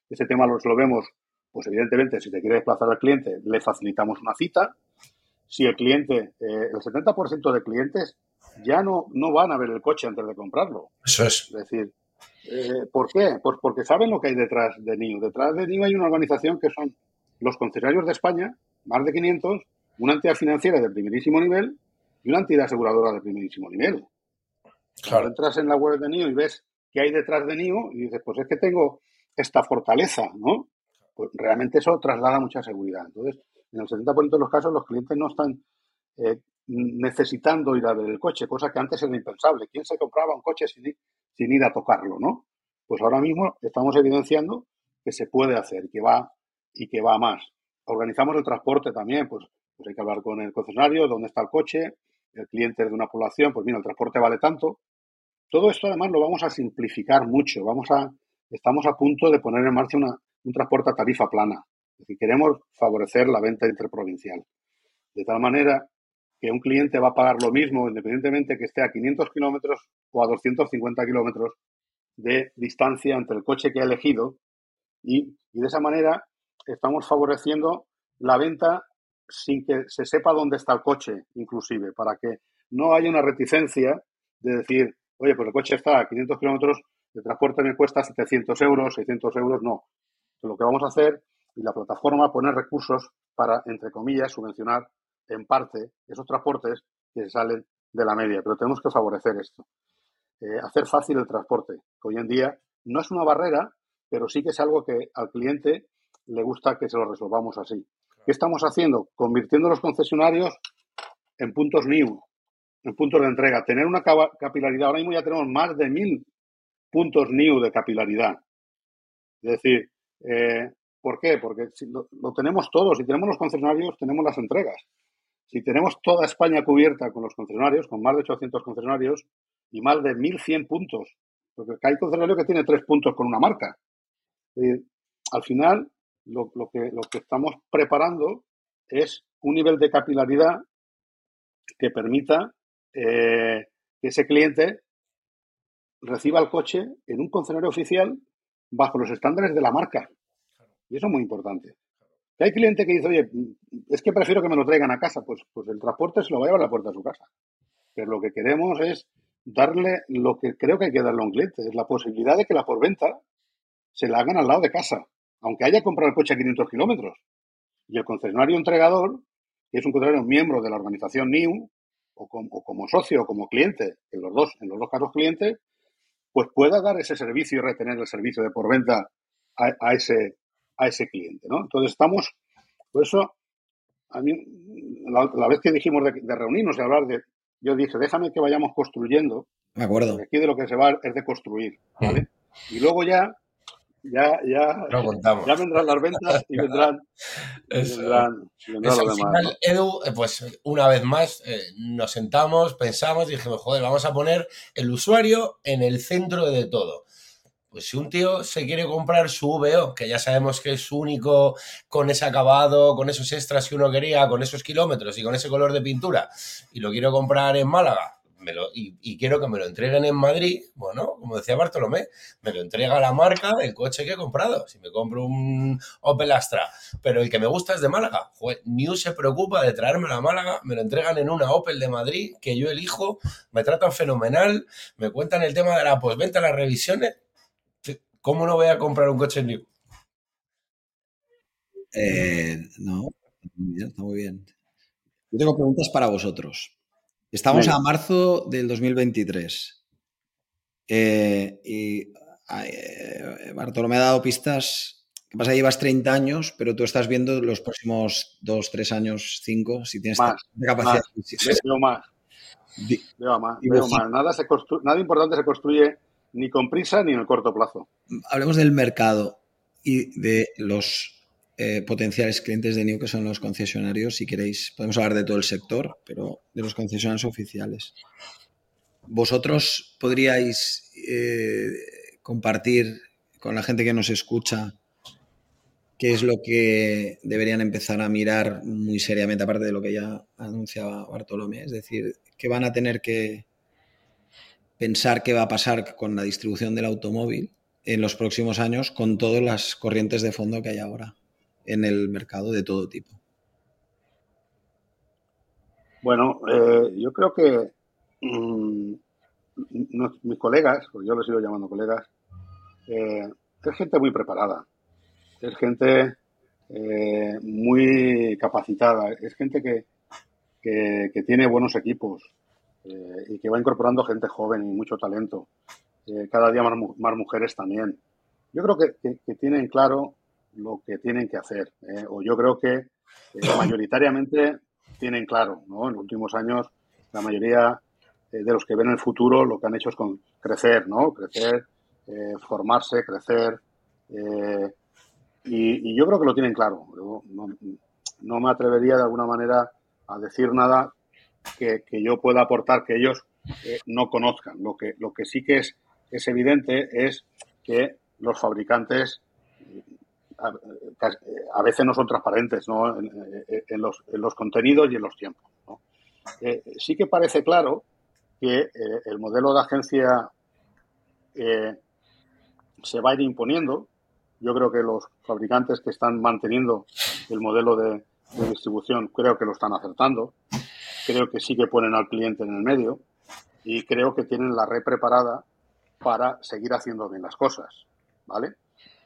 Ese tema lo, lo vemos, pues evidentemente, si te quiere desplazar al cliente, le facilitamos una cita. Si el cliente, eh, el 70% de clientes ya no, no van a ver el coche antes de comprarlo. Eso es. Es decir, eh, ¿por qué? Pues porque saben lo que hay detrás de NIO. Detrás de NIO hay una organización que son los concesionarios de España, más de 500, una entidad financiera de primerísimo nivel y una entidad aseguradora de primerísimo nivel. Claro. entras en la web de NIO y ves qué hay detrás de NIO y dices, pues es que tengo esta fortaleza, ¿no? Pues realmente eso traslada mucha seguridad. Entonces, en el 70% de los casos los clientes no están eh, necesitando ir a ver el coche, cosa que antes era impensable. ¿Quién se compraba un coche sin, sin ir a tocarlo, no? Pues ahora mismo estamos evidenciando que se puede hacer, que va y que va más. Organizamos el transporte también, pues, pues hay que hablar con el concesionario, dónde está el coche, el cliente de una población, pues mira, el transporte vale tanto. Todo esto además lo vamos a simplificar mucho. Vamos a, estamos a punto de poner en marcha una, un transporte a tarifa plana. Es decir, queremos favorecer la venta interprovincial. De tal manera que un cliente va a pagar lo mismo independientemente que esté a 500 kilómetros o a 250 kilómetros de distancia entre el coche que ha elegido y, y de esa manera estamos favoreciendo la venta sin que se sepa dónde está el coche, inclusive, para que no haya una reticencia de decir, oye, pues el coche está a 500 kilómetros, el transporte me cuesta 700 euros, 600 euros, no. lo que vamos a hacer, y la plataforma poner recursos para, entre comillas, subvencionar en parte esos transportes que se salen de la media, pero tenemos que favorecer esto. Eh, hacer fácil el transporte, que hoy en día no es una barrera, pero sí que es algo que al cliente le gusta que se lo resolvamos así. ¿Qué estamos haciendo? Convirtiendo los concesionarios en puntos new, en puntos de entrega. Tener una capilaridad. Ahora mismo ya tenemos más de mil puntos new de capilaridad. Es decir, eh, ¿por qué? Porque si lo, tenemos todos. Si tenemos los concesionarios, tenemos las entregas. Si tenemos toda España cubierta con los concesionarios, con más de 800 concesionarios y más de 1.100 puntos, porque hay concesionarios que tiene tres puntos con una marca. al final, lo, que, lo que estamos preparando es un nivel de capilaridad que permita eh, que ese cliente reciba el coche en un concesionario oficial bajo los estándares de la marca. Y eso es muy importante. hay cliente que dice, oye, es que prefiero que me lo traigan a casa, pues, pues el transporte se lo va a llevar a la puerta de su casa. Pero lo que queremos es darle lo que creo que hay que darle a un cliente, es la posibilidad de que la porventa se la hagan al lado de casa aunque haya comprado el coche a 500 kilómetros. Y el concesionario entregador, que es un concesionario miembro de la organización NIU, o como, socio o como cliente, en los dos, en los dos casos clientes, pues pueda dar ese servicio y retener el servicio de por venta a, ese, a ese cliente. ¿no? Entonces estamos, por eso, a mí, la, vez que dijimos de, reunirnos y hablar de, yo dije, déjame que vayamos construyendo. De acuerdo. Aquí de lo que se va es de construir. ¿vale? Y luego ya ya, ya, ya vendrán las ventas y vendrán, vendrán, Final, Edu, pues una vez más eh, nos sentamos, pensamos y dijimos, joder, vamos a poner el usuario en el centro de todo. Pues si un tío se quiere comprar su VO, que ya sabemos que es único, con ese acabado, con esos extras que uno quería, con esos kilómetros y con ese color de pintura, y lo quiero comprar en Málaga, y, quiero que me lo entreguen en Madrid, bueno, como decía Bartolomé, me lo entrega la marca del coche que he comprado. Si me compro un Opel Astra, pero el que me gusta es de Málaga, New se preocupa de traerme a Málaga, me lo entregan en una Opel de Madrid que yo elijo, me tratan fenomenal, me cuentan el tema de la postventa, las revisiones. ¿Cómo no voy a comprar un coche New? Eh, no, está muy bien. Yo tengo preguntas para vosotros. Estamos a marzo del 2023. Eh, y eh, Bartolomé ha dado pistas. ¿Qué pasa? Llevas 30 años, pero tú estás viendo los próximos 2, 3 años, 5, si tienes más, capacidad. Veo más. veo más. Veo más. Nada, se nada importante se construye ni con prisa ni en el corto plazo. Hablemos del mercado y de los eh, potenciales clientes de NIO, que son los concesionarios. Si queréis, podemos hablar de todo el sector, pero de los concesionarios oficiales. ¿Vosotros podríais eh, compartir con la gente que nos escucha qué es lo que deberían empezar a mirar muy seriamente, aparte de lo que ya anunciaba Bartolomé? Es decir, que van a tener que pensar qué va a pasar con la distribución del automóvil en los próximos años con todas las corrientes de fondo que hay ahora en el mercado de todo tipo? Bueno, eh, yo creo que mm, mis colegas, porque yo los sigo llamando colegas, eh, es gente muy preparada, es gente eh, muy capacitada, es gente que, que, tiene buenos equipos y que va incorporando gente joven y mucho talento. cada día más, más, mujeres también. Yo creo que, que tienen claro lo que tienen que hacer. ¿eh? O yo creo que eh, mayoritariamente tienen claro, ¿no? En los últimos años, la mayoría eh, de los que ven el futuro lo que han hecho es con crecer, ¿no? Crecer, formarse, crecer. Y, yo creo que lo tienen claro. no, me atrevería de alguna manera a decir nada que, yo pueda aportar que ellos no conozcan. Lo que, lo que sí que es, es evidente es que los fabricantes a, veces no son transparentes ¿no? En, los, en, los, contenidos y en los tiempos. sí que parece claro que eh, el modelo de agencia eh, se va a ir imponiendo. Yo creo que los fabricantes que están manteniendo el modelo de, distribución creo que lo están acertando. Creo que sí que ponen al cliente en el medio y creo que tienen la red preparada para seguir haciendo bien las cosas. ¿Vale?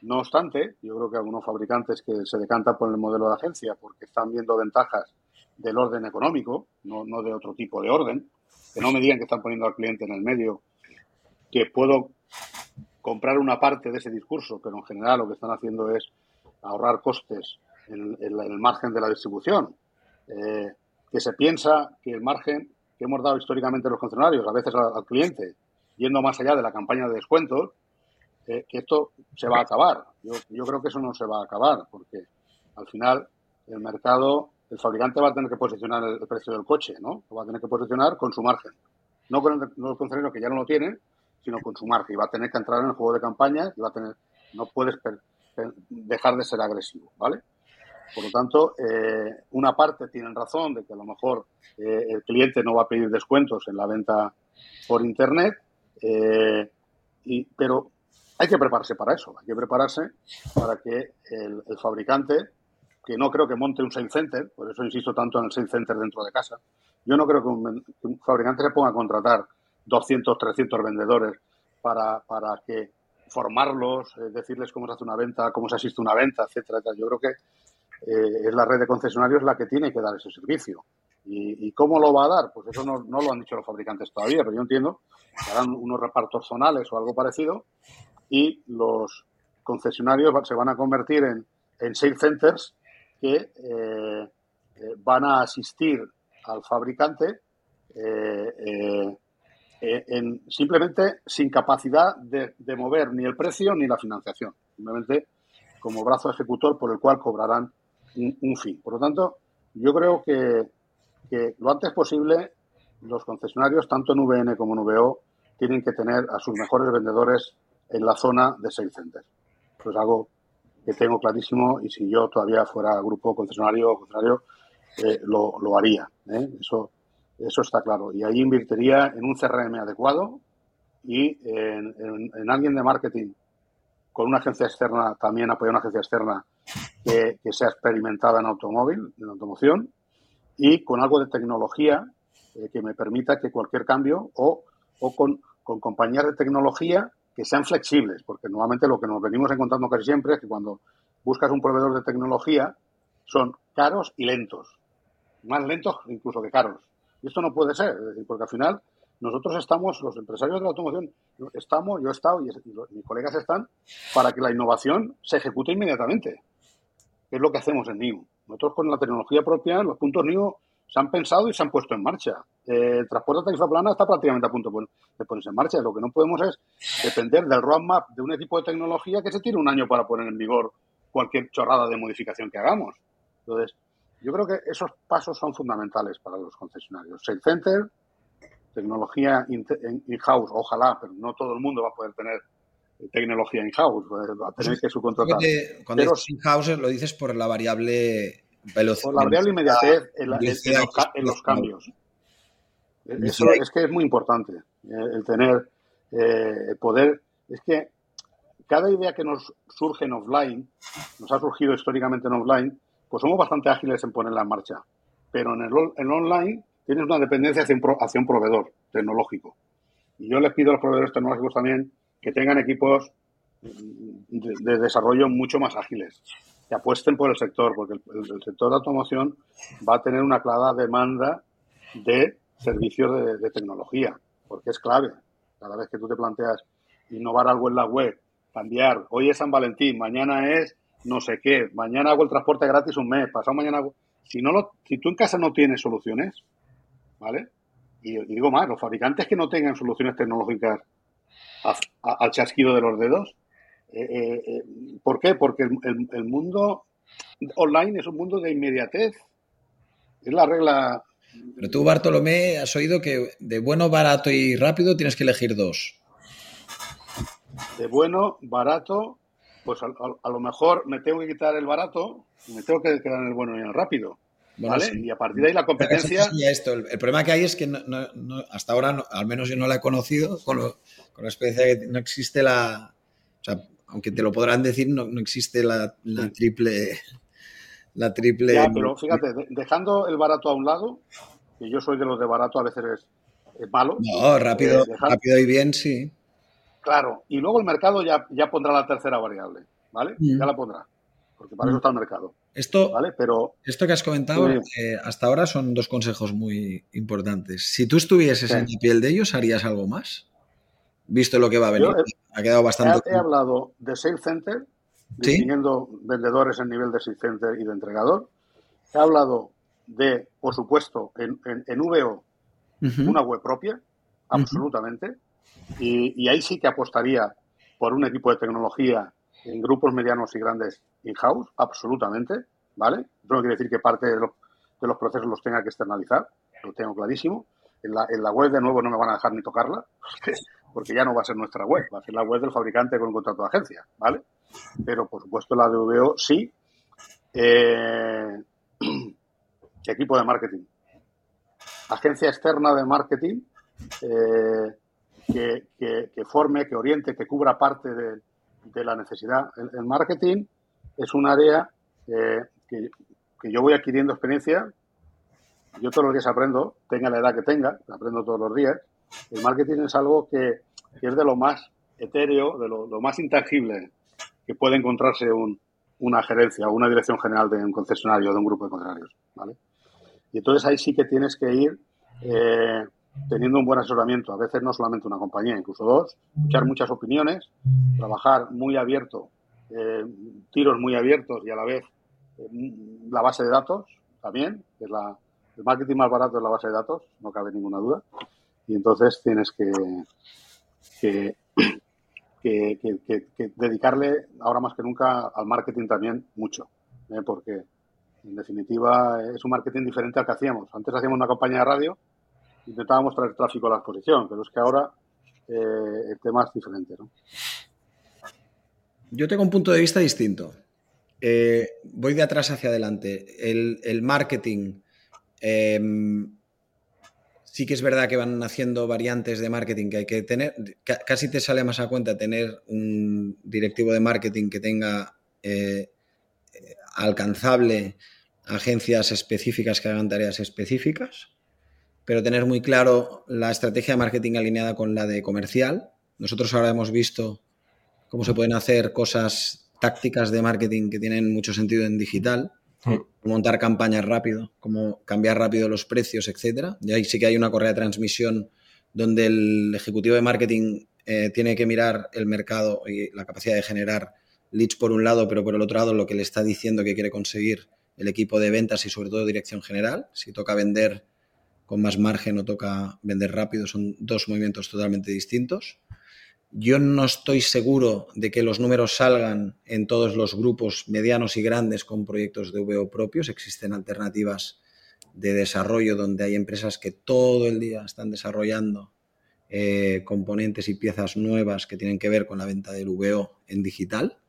No obstante, yo creo que algunos fabricantes que se decantan por el modelo de agencia porque están viendo ventajas del orden económico, no, no de otro tipo de orden, que no me digan que están poniendo al cliente en el medio, que puedo comprar una parte de ese discurso, pero en general lo que están haciendo es ahorrar costes en, el margen de la distribución. Eh, que se piensa que el margen que hemos dado históricamente los funcionarios, a veces al, cliente, yendo más allá de la campaña de descuentos, que esto se va a acabar. Yo, creo que eso no se va a acabar, porque al final el mercado el fabricante va a tener que posicionar el, precio del coche, ¿no? Va a tener que posicionar con su margen. No con el, los que ya no lo tienen, sino con su margen. Y va a tener que entrar en el juego de campaña y va a tener, no puedes dejar de ser agresivo, ¿vale? Por lo tanto, eh, una parte tienen razón de que a lo mejor eh, el cliente no va a pedir descuentos en la venta por Internet, eh, pero hay que prepararse para eso, hay que prepararse para que el, fabricante que no creo que monte un sales center, por eso insisto tanto en el sales center dentro de casa. Yo no creo que un, fabricante se ponga a contratar 200, 300 vendedores para, para que formarlos, eh, decirles cómo se hace una venta, cómo se asiste una venta, etcétera, Yo creo que eh, es la red de concesionarios la que tiene que dar ese servicio. ¿Y, cómo lo va a dar? Pues eso no, no, lo han dicho los fabricantes todavía, pero yo entiendo que harán unos repartos zonales o algo parecido y los concesionarios se van a convertir en, en sales centers que eh, eh, van a asistir al fabricante eh, en, simplemente sin capacidad de, mover ni el precio ni la financiación, simplemente como brazo ejecutor por el cual cobrarán un, fin. Por lo tanto, yo creo que, lo antes posible los concesionarios, tanto en VN como en VO, tienen que tener a sus mejores vendedores en la zona de sales center. Pues algo que tengo clarísimo y si yo todavía fuera grupo concesionario o concesionario, eh, lo, lo, haría. ¿eh? Eso, eso está claro. Y ahí invertiría en un CRM adecuado y en, en, alguien de marketing con una agencia externa, también apoyar una agencia externa que, que, sea experimentada en automóvil, en automoción, y con algo de tecnología eh, que me permita que cualquier cambio o, o con, con compañías de tecnología que sean flexibles, porque normalmente lo que nos venimos encontrando casi siempre es que cuando buscas un proveedor de tecnología son caros y lentos, más lentos incluso que caros. Y esto no puede ser, porque al final nosotros estamos, los empresarios de la automoción, estamos, yo he estado y, mis colegas están para que la innovación se ejecute inmediatamente, es lo que hacemos en NIU. Nosotros con la tecnología propia, los puntos NIU se han pensado y se han puesto en marcha. Eh, el transporte a tarifa plana está prácticamente a punto de ponerse en marcha. Lo que no podemos es depender del roadmap de un equipo de tecnología que se tiene un año para poner en vigor cualquier chorrada de modificación que hagamos. Entonces, yo creo que esos pasos son fundamentales para los concesionarios. Sales Center, tecnología in-house, ojalá, pero no todo el mundo va a poder tener tecnología in-house, va a tener que subcontratar. Cuando dices in-house lo dices por la variable por la variable inmediatez en, los, cambios. Eso es que es muy importante, eh, el tener, eh, poder. Es que cada idea que nos surge en offline, nos ha surgido históricamente en offline, pues somos bastante ágiles en ponerla en marcha. Pero en el online tienes una dependencia hacia un, hacia un proveedor tecnológico. Y yo les pido a los proveedores tecnológicos también que tengan equipos de desarrollo mucho más ágiles apuesten por el sector, porque el, sector de automoción va a tener una clara demanda de servicios de, tecnología, porque es clave. Cada vez que tú te planteas innovar algo en la web, cambiar, hoy es San Valentín, mañana es no sé qué, mañana hago el transporte gratis un mes, pasado mañana hago... si, no lo, si tú en casa no tienes soluciones, ¿vale? Y, digo más, los fabricantes que no tengan soluciones tecnológicas al chasquido de los dedos, eh, eh, eh, ¿por qué? Porque el, mundo online es un mundo de inmediatez. Es la regla. Pero tú, Bartolomé, has oído que de bueno, barato y rápido tienes que elegir dos. De bueno, barato, pues a, lo mejor me tengo que quitar el barato y me tengo que quedar en el bueno y en el rápido. ¿Vale? Y a partir de ahí la competencia. Esto. El, problema que hay es que hasta ahora, al menos yo no la he conocido, con, con la experiencia que no existe la. O sea, aunque te lo podrán decir, no, existe la, triple. La triple. Ya, pero fíjate, dejando el barato a un lado, que yo soy de los de barato, a veces es, malo. No, rápido, eh, rápido y bien, sí. Claro, y luego el mercado ya, ya pondrá la tercera variable, ¿vale? Mm. Ya la pondrá, porque para eso mm. está el mercado. Esto, ¿vale? Pero, esto que has comentado eh, hasta ahora son dos consejos muy importantes. Si tú estuvieses en la piel de ellos, ¿harías algo más? Visto lo que va a venir. ha quedado bastante. He, hablado de Sales Center, definiendo vendedores en nivel de Sales Center y de entregador. He hablado de, por supuesto, en, en, VO, una web propia, absolutamente. Y, ahí sí que apostaría por un equipo de tecnología en grupos medianos y grandes in-house, absolutamente, ¿vale? Eso no quiere decir que parte de los, procesos los tenga que externalizar, lo tengo clarísimo. En la, en la, web, de nuevo, no me van a dejar ni tocarla, porque, ya no va a ser nuestra web, va a ser la web del fabricante con un contrato de agencia, ¿vale? Pero, por supuesto, la de VO sí. Eh, equipo de marketing. Agencia externa de marketing. Eh, que, forme, que oriente, que cubra parte de, la necesidad. El, marketing es un área eh, que, yo voy adquiriendo experiencia. Yo todos los días aprendo, tenga la edad que tenga, aprendo todos los días. El marketing es algo que, es de lo más etéreo, de lo, más intangible que puede encontrarse una gerencia o una dirección general de un concesionario o de un grupo de concesionarios. ¿vale? Y entonces ahí sí que tienes que ir eh, teniendo un buen asesoramiento, a veces no solamente una compañía, incluso dos, escuchar muchas opiniones, trabajar muy abierto, eh, tiros muy abiertos y a la vez eh, la base de datos también, que es la, el marketing más barato es la base de datos, no cabe ninguna duda. Y entonces tienes que, que, dedicarle ahora más que nunca al marketing también mucho, ¿eh? porque en definitiva es un marketing diferente al que hacíamos. Antes hacíamos una campaña de radio intentábamos traer tráfico a la exposición, pero es que ahora eh, el tema es diferente. Yo tengo un punto de vista distinto. Eh, voy de atrás hacia adelante. El, marketing, em, sí que es verdad que van haciendo variantes de marketing que hay que tener. casi te sale más a cuenta tener un directivo de marketing que tenga eh, alcanzable agencias específicas que hagan tareas específicas pero tener muy claro la estrategia de marketing alineada con la de comercial. Nosotros ahora hemos visto cómo se pueden hacer cosas tácticas de marketing que tienen mucho sentido en digital, montar campañas rápido, cómo cambiar rápido los precios, etcétera. Y ahí sí que hay una correa de transmisión donde el ejecutivo de marketing eh, tiene que mirar el mercado y la capacidad de generar leads por un lado, pero por el otro lado lo que le está diciendo que quiere conseguir el equipo de ventas y sobre todo dirección general. Si toca vender con más margen o toca vender rápido, son dos movimientos totalmente distintos. Yo no estoy seguro de que los números salgan en todos los grupos medianos y grandes con proyectos de VO propios. Existen alternativas de desarrollo donde hay empresas que todo el día están desarrollando eh, componentes y piezas nuevas que tienen que ver con la venta del VO en digital.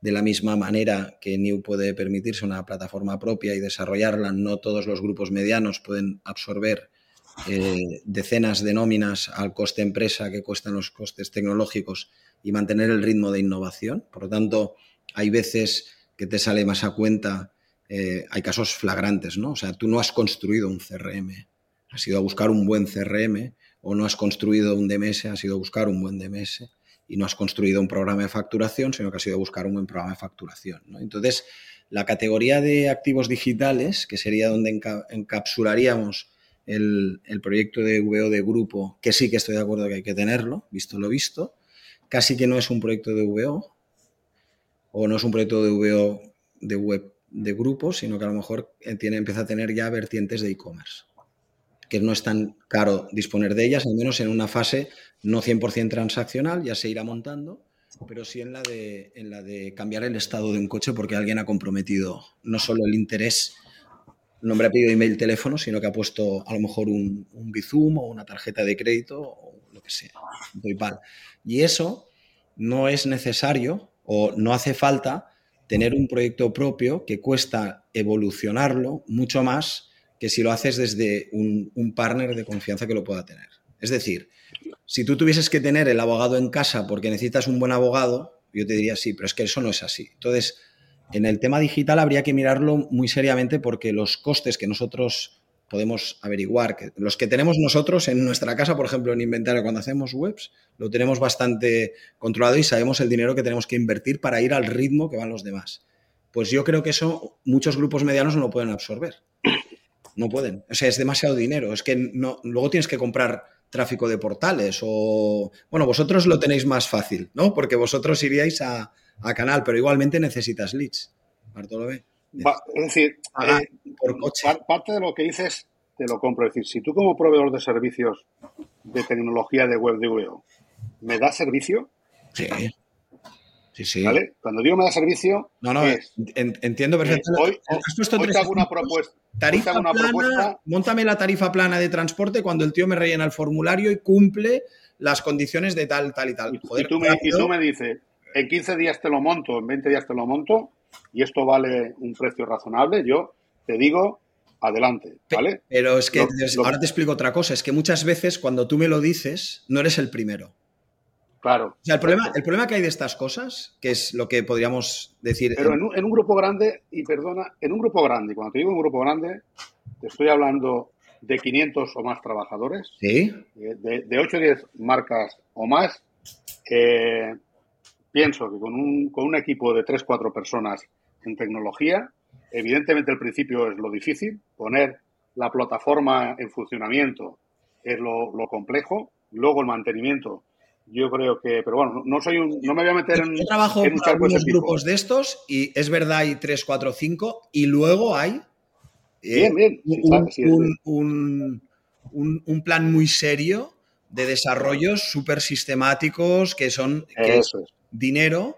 De la misma manera que New puede permitirse una plataforma propia y desarrollarla, no todos los grupos medianos pueden absorber eh, decenas de nóminas al coste empresa que cuestan los costes tecnológicos y mantener el ritmo de innovación. Por lo tanto, hay veces que te sale más a cuenta, eh, hay casos flagrantes, ¿no? O sea, tú no has construido un CRM, has ido a buscar un buen CRM o no has construido un DMS, has ido a buscar un buen DMS y no has construido un programa de facturación, sino que has ido a buscar un buen programa de facturación. Entonces, la categoría de activos digitales, que sería donde encapsularíamos el, proyecto de VO de grupo, que sí que estoy de acuerdo que hay que tenerlo, visto lo visto, casi que no es un proyecto de VO, o no es un proyecto de VO de web de grupo, sino que a lo mejor eh, tiene, empieza a tener ya vertientes de e-commerce. Que no es tan caro disponer de ellas, al menos en una fase no 100% transaccional, ya se irá montando, pero sí en la, de, en la de cambiar el estado de un coche porque alguien ha comprometido no solo el interés, nombre, apellido, email, teléfono, sino que ha puesto a lo mejor un, Bizum o una tarjeta de crédito o lo que sea, PayPal. Y eso no es necesario o no hace falta tener un proyecto propio que cuesta evolucionarlo mucho más que si lo haces desde un, un partner de confianza que lo pueda tener. Es decir, si tú tuvieses que tener el abogado en casa porque necesitas un buen abogado, yo te diría sí, pero es que eso no es así. Entonces, en el tema digital habría que mirarlo muy seriamente porque los costes que nosotros podemos averiguar, los que tenemos nosotros en nuestra casa, por ejemplo, en inventario, cuando hacemos webs, lo tenemos bastante controlado y sabemos el dinero que tenemos que invertir para ir al ritmo que van los demás. Pues yo creo que eso muchos grupos medianos no lo pueden absorber. No pueden. O sea, es demasiado dinero. Es que luego tienes que comprar tráfico de portales o... Bueno, vosotros lo tenéis más fácil, ¿no? Porque vosotros iríais a, a canal, pero igualmente necesitas leads. Bartolomé. es decir, eh, por coche. parte de lo que dices te lo compro. Es decir, si tú como proveedor de servicios de tecnología de web de VO me das servicio, sí. Sí, sí. ¿Vale? Cuando digo me da servicio, no, no, entiendo perfectamente. hoy, has puesto tres una propuesta. Tarifa una plana, propuesta. Móntame la tarifa plana de transporte cuando el tío me rellena el formulario y cumple las condiciones de tal, tal y tal. Joder, y, tú, me, y tú me dices, en 15 días te lo monto, en 20 días te lo monto, y esto vale un precio razonable, yo te digo, adelante, ¿vale? Pero es que lo, ahora te explico otra cosa, es que muchas veces cuando tú me lo dices, no eres el primero. Claro. O sea, el problema, el problema que hay de estas cosas, que es lo que podríamos decir... Pero en un, en un grupo grande, y perdona, en un grupo grande, cuando te digo un grupo grande, te estoy hablando de 500 o más trabajadores, ¿Sí? de, de 8 o 10 marcas o más, eh, pienso que con un, con un equipo de 3-4 personas en tecnología, evidentemente el principio es lo difícil, poner la plataforma en funcionamiento es lo, lo complejo, luego el mantenimiento yo creo que, pero bueno, no soy un, no me voy a meter en. Yo trabajo en con algunos grupos de estos y es verdad hay 3, 4, 5 y luego hay eh, bien, bien. Un, sí, un, un, un, plan muy serio de desarrollos súper sistemáticos que son que Eso es. Dinero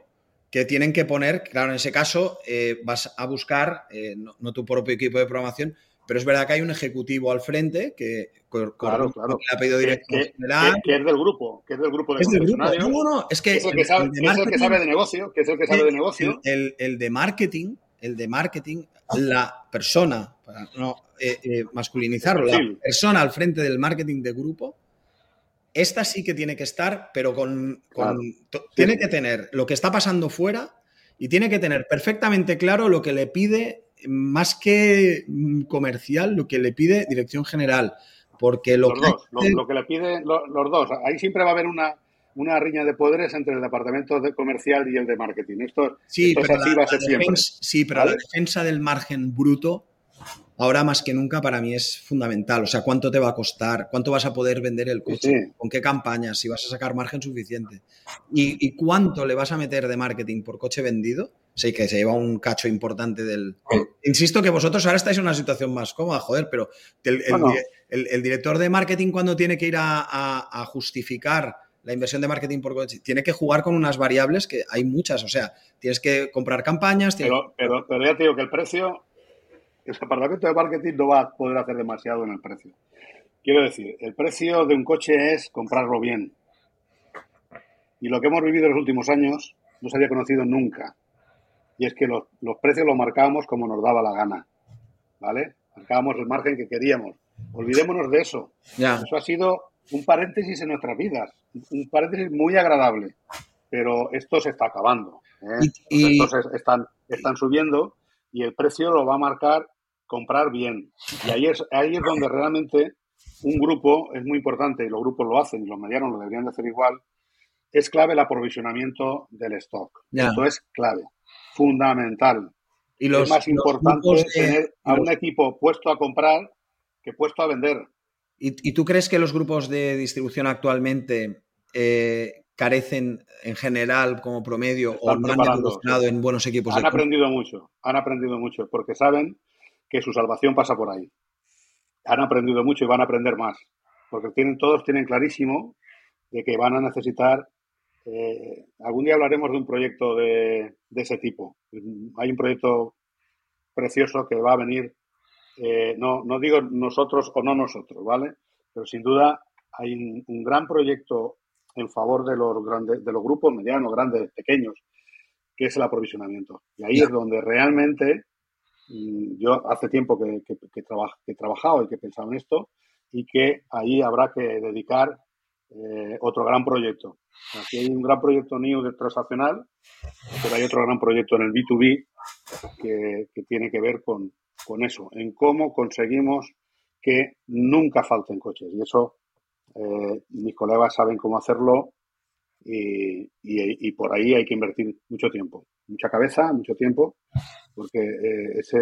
que tienen que poner, claro, en ese caso eh, vas a buscar, eh, no, no, tu propio equipo de programación, pero es verdad que hay un ejecutivo al frente que claro, claro. le ha pedido dirección que, general. Que, que, es del grupo, que es del grupo de es del grupo. No, no, es que, es el que, sabe, de, es el que sabe de negocio, que es el que sabe de negocio. El, el, de marketing, el de marketing, la persona, para no eh, masculinizarlo, la persona al frente del marketing de grupo, esta sí que tiene que estar, pero con, con claro. tiene que tener lo que está pasando fuera y tiene que tener perfectamente claro lo que le pide más que comercial, lo que le pide dirección general. Porque lo, los que, dos, lo, lo, que le pide los, los, dos. Ahí siempre va a haber una, una riña de poderes entre el departamento de comercial y el de marketing. Esto, sí, esto pero así la, va a ser la siempre. sí, pero ¿vale? la defensa del margen bruto, ahora más que nunca, para mí es fundamental. O sea, ¿cuánto te va a costar? ¿Cuánto vas a poder vender el coche? Sí. ¿Con qué campañas? Si vas a sacar margen suficiente. ¿Y, ¿Y, cuánto le vas a meter de marketing por coche vendido? Sí, que se lleva un cacho importante del... Sí. Insisto que vosotros ahora estáis en una situación más cómoda, joder, pero el, el, Bueno. el, el director de marketing cuando tiene que ir a, a, a justificar la inversión de marketing por coche, tiene que jugar con unas variables que hay muchas, o sea, tienes que comprar campañas... Tienes... Pero, pero, pero ya te digo que el precio, el departamento de marketing no va a poder hacer demasiado en el precio. Quiero decir, el precio de un coche es comprarlo bien. Y lo que hemos vivido en los últimos años no se había conocido nunca. Y es que los, los precios los marcábamos como nos daba la gana. ¿Vale? Marcábamos el margen que queríamos. Olvidémonos de eso. Ya. Eso ha sido un paréntesis en nuestras vidas. Un paréntesis muy agradable. Pero esto se está acabando. ¿eh? Y, y... Estos están, están subiendo y el precio lo va a marcar comprar bien. Y ahí es, ahí es donde realmente un grupo es muy importante, y los grupos lo hacen, y los medianos lo deberían de hacer igual, es clave el aprovisionamiento del stock. Ya. Esto es clave, fundamental. Y los, es más importante de, tener a un equipo puesto a comprar que puesto a vender. ¿Y, y tú crees que los grupos de distribución actualmente eh, carecen en general como promedio o no han evolucionado en buenos equipos? Han aprendido mucho, han aprendido mucho, porque saben que su salvación pasa por ahí. Han aprendido mucho y van a aprender más, porque tienen, todos tienen clarísimo de que van a necesitar eh, algún día hablaremos de un proyecto de, ese tipo. Hay un proyecto precioso que va a venir, eh, no, no digo nosotros o no nosotros, ¿vale? Pero sin duda hay un, gran proyecto en favor de los grandes, de los grupos medianos, grandes, pequeños, que es el aprovisionamiento. Y ahí es donde realmente yo hace tiempo que, que, que, que he trabajado y que he pensado en esto y que ahí habrá que dedicar eh, otro gran proyecto. Aquí hay un gran proyecto NIO de transaccional, pero hay otro gran proyecto en el B2B que, tiene que ver con, eso, en cómo conseguimos que nunca falten coches. Y eso eh, mis colegas saben cómo hacerlo y, por ahí hay que invertir mucho tiempo, mucha cabeza, mucho tiempo, porque eh, ese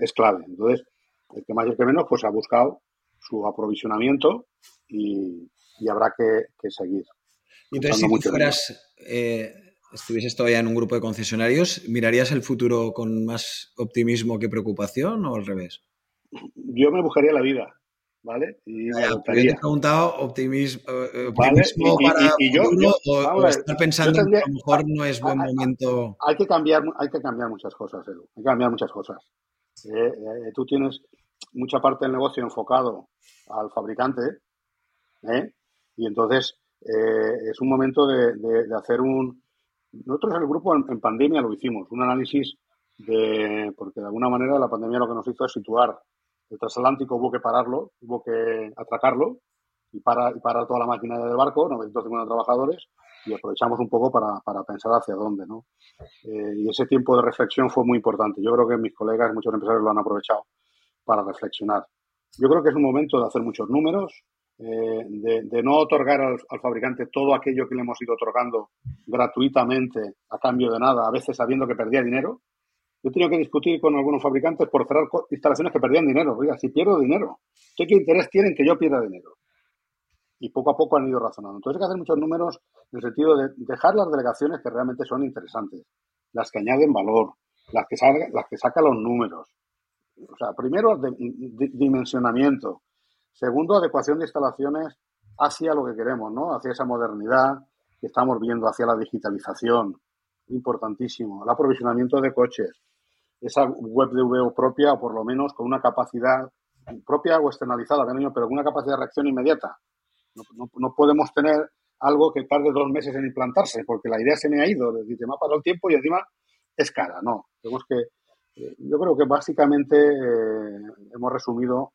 es, clave. Entonces, el que más y el que menos, pues ha buscado su aprovisionamiento y, y habrá que, seguir. Entonces, si tú fueras, eh, estuvieses todavía en un grupo de concesionarios, ¿mirarías el futuro con más optimismo que preocupación o al revés? Yo me buscaría la vida, ¿vale? Y me yo te he preguntado optimismo, eh, optimismo para y, yo, o, estar pensando que a lo mejor no es buen momento. Hay que cambiar, hay que cambiar muchas cosas, Edu. Hay que cambiar muchas cosas. Eh, tú tienes mucha parte del negocio enfocado al fabricante, ¿eh? Y entonces eh, es un momento de, hacer un... Nosotros el grupo en, pandemia lo hicimos, un análisis de... porque de alguna manera la pandemia lo que nos hizo es situar el transatlántico, hubo que pararlo, hubo que atracarlo y para, y para toda la máquina del barco, 950 trabajadores, y aprovechamos un poco para, para pensar hacia dónde. ¿no? Eh, y ese tiempo de reflexión fue muy importante. Yo creo que mis colegas, muchos empresarios lo han aprovechado para reflexionar. Yo creo que es un momento de hacer muchos números, eh, de, no otorgar al, fabricante todo aquello que le hemos ido otorgando gratuitamente a cambio de nada, a veces sabiendo que perdía dinero. Yo he tenido que discutir con algunos fabricantes por cerrar instalaciones que perdían dinero. Oiga, si pierdo dinero, ¿qué interés tienen que yo pierda dinero? Y poco a poco han ido razonando. Entonces hay que hacer muchos números en el sentido de dejar las delegaciones que realmente son interesantes, las que añaden valor, las que, las que sacan los números. O sea, primero, dimensionamiento, Segundo, adecuación de instalaciones hacia lo que queremos, ¿no? Hacia esa modernidad que estamos viendo, hacia la digitalización, importantísimo. El aprovisionamiento de coches, esa web de VO propia, o por lo menos con una capacidad propia o externalizada, pero con una capacidad de reacción inmediata. No, podemos tener algo que tarde dos meses en implantarse, porque la idea se me ha ido, decir, me ha pasado el tiempo y encima es cara, no. Tenemos que, eh, yo creo que básicamente eh, hemos resumido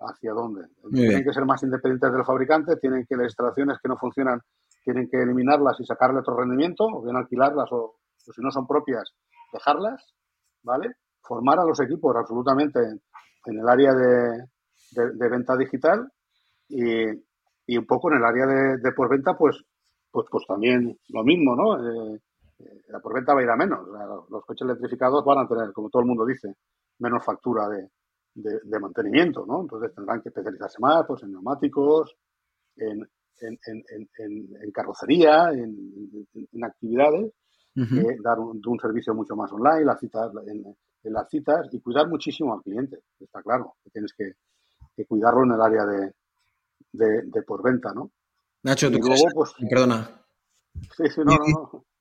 hacia dónde. tienen que ser más independientes del fabricante, tienen que las instalaciones que no funcionan, tienen que eliminarlas y sacarle otro rendimiento, o bien alquilarlas, o, si no son propias, dejarlas, ¿vale? Formar a los equipos absolutamente en, el área de, venta digital y, un poco en el área de, de pues, pues, pues también lo mismo, ¿no? Eh, eh, la porventa va a ir a menos. Los coches electrificados van a tener, como todo el mundo dice, menos factura de, de, mantenimiento, ¿no? Entonces tendrán que especializarse más pues, en neumáticos, en, en, carrocería, en, actividades, dar un, servicio mucho más online, las citas, en, las citas y cuidar muchísimo al cliente, está claro, que tienes que, cuidarlo en el área de, de, de venta, ¿no? Nacho, tú luego, pues, perdona. Sí, sí, no, no, no.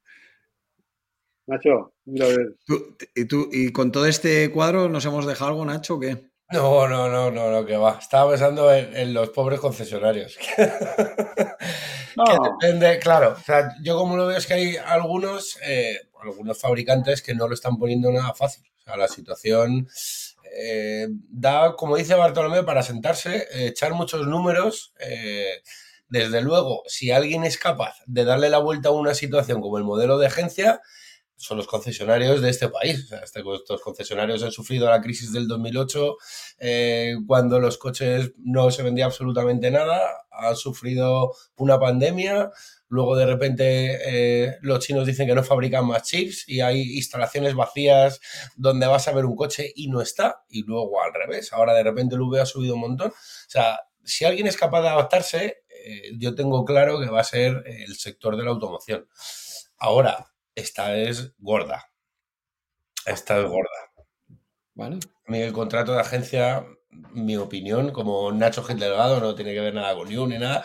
Nacho, mira a ver. ¿Y, tú, ¿Y con todo este cuadro nos hemos dejado algo, Nacho, o qué? No, no, no, no, no, que va. Estaba pensando en, los pobres concesionarios. no. depende, claro. O sea, yo como lo veo es que hay algunos, eh, algunos fabricantes que no lo están poniendo nada fácil. O sea, la situación eh, da, como dice Bartolomé, para sentarse, echar muchos números. Eh, desde luego, si alguien es capaz de darle la vuelta a una situación como el modelo de agencia, son los concesionarios de este país. Este, estos concesionarios han sufrido la crisis del 2008, eh, cuando los coches no se vendía absolutamente nada, han sufrido una pandemia, luego de repente eh, los chinos dicen que no fabrican más chips y hay instalaciones vacías donde vas a ver un coche y no está, y luego al revés, ahora de repente el V ha subido un montón. O sea, si alguien es capaz de adaptarse, eh, yo tengo claro que va a ser el sector de la automoción. Ahora, esta es gorda. Esta es gorda. Vale. el contrato de agencia, mi opinión, como Nacho Gil Delgado, no tiene que ver nada con New ni nada,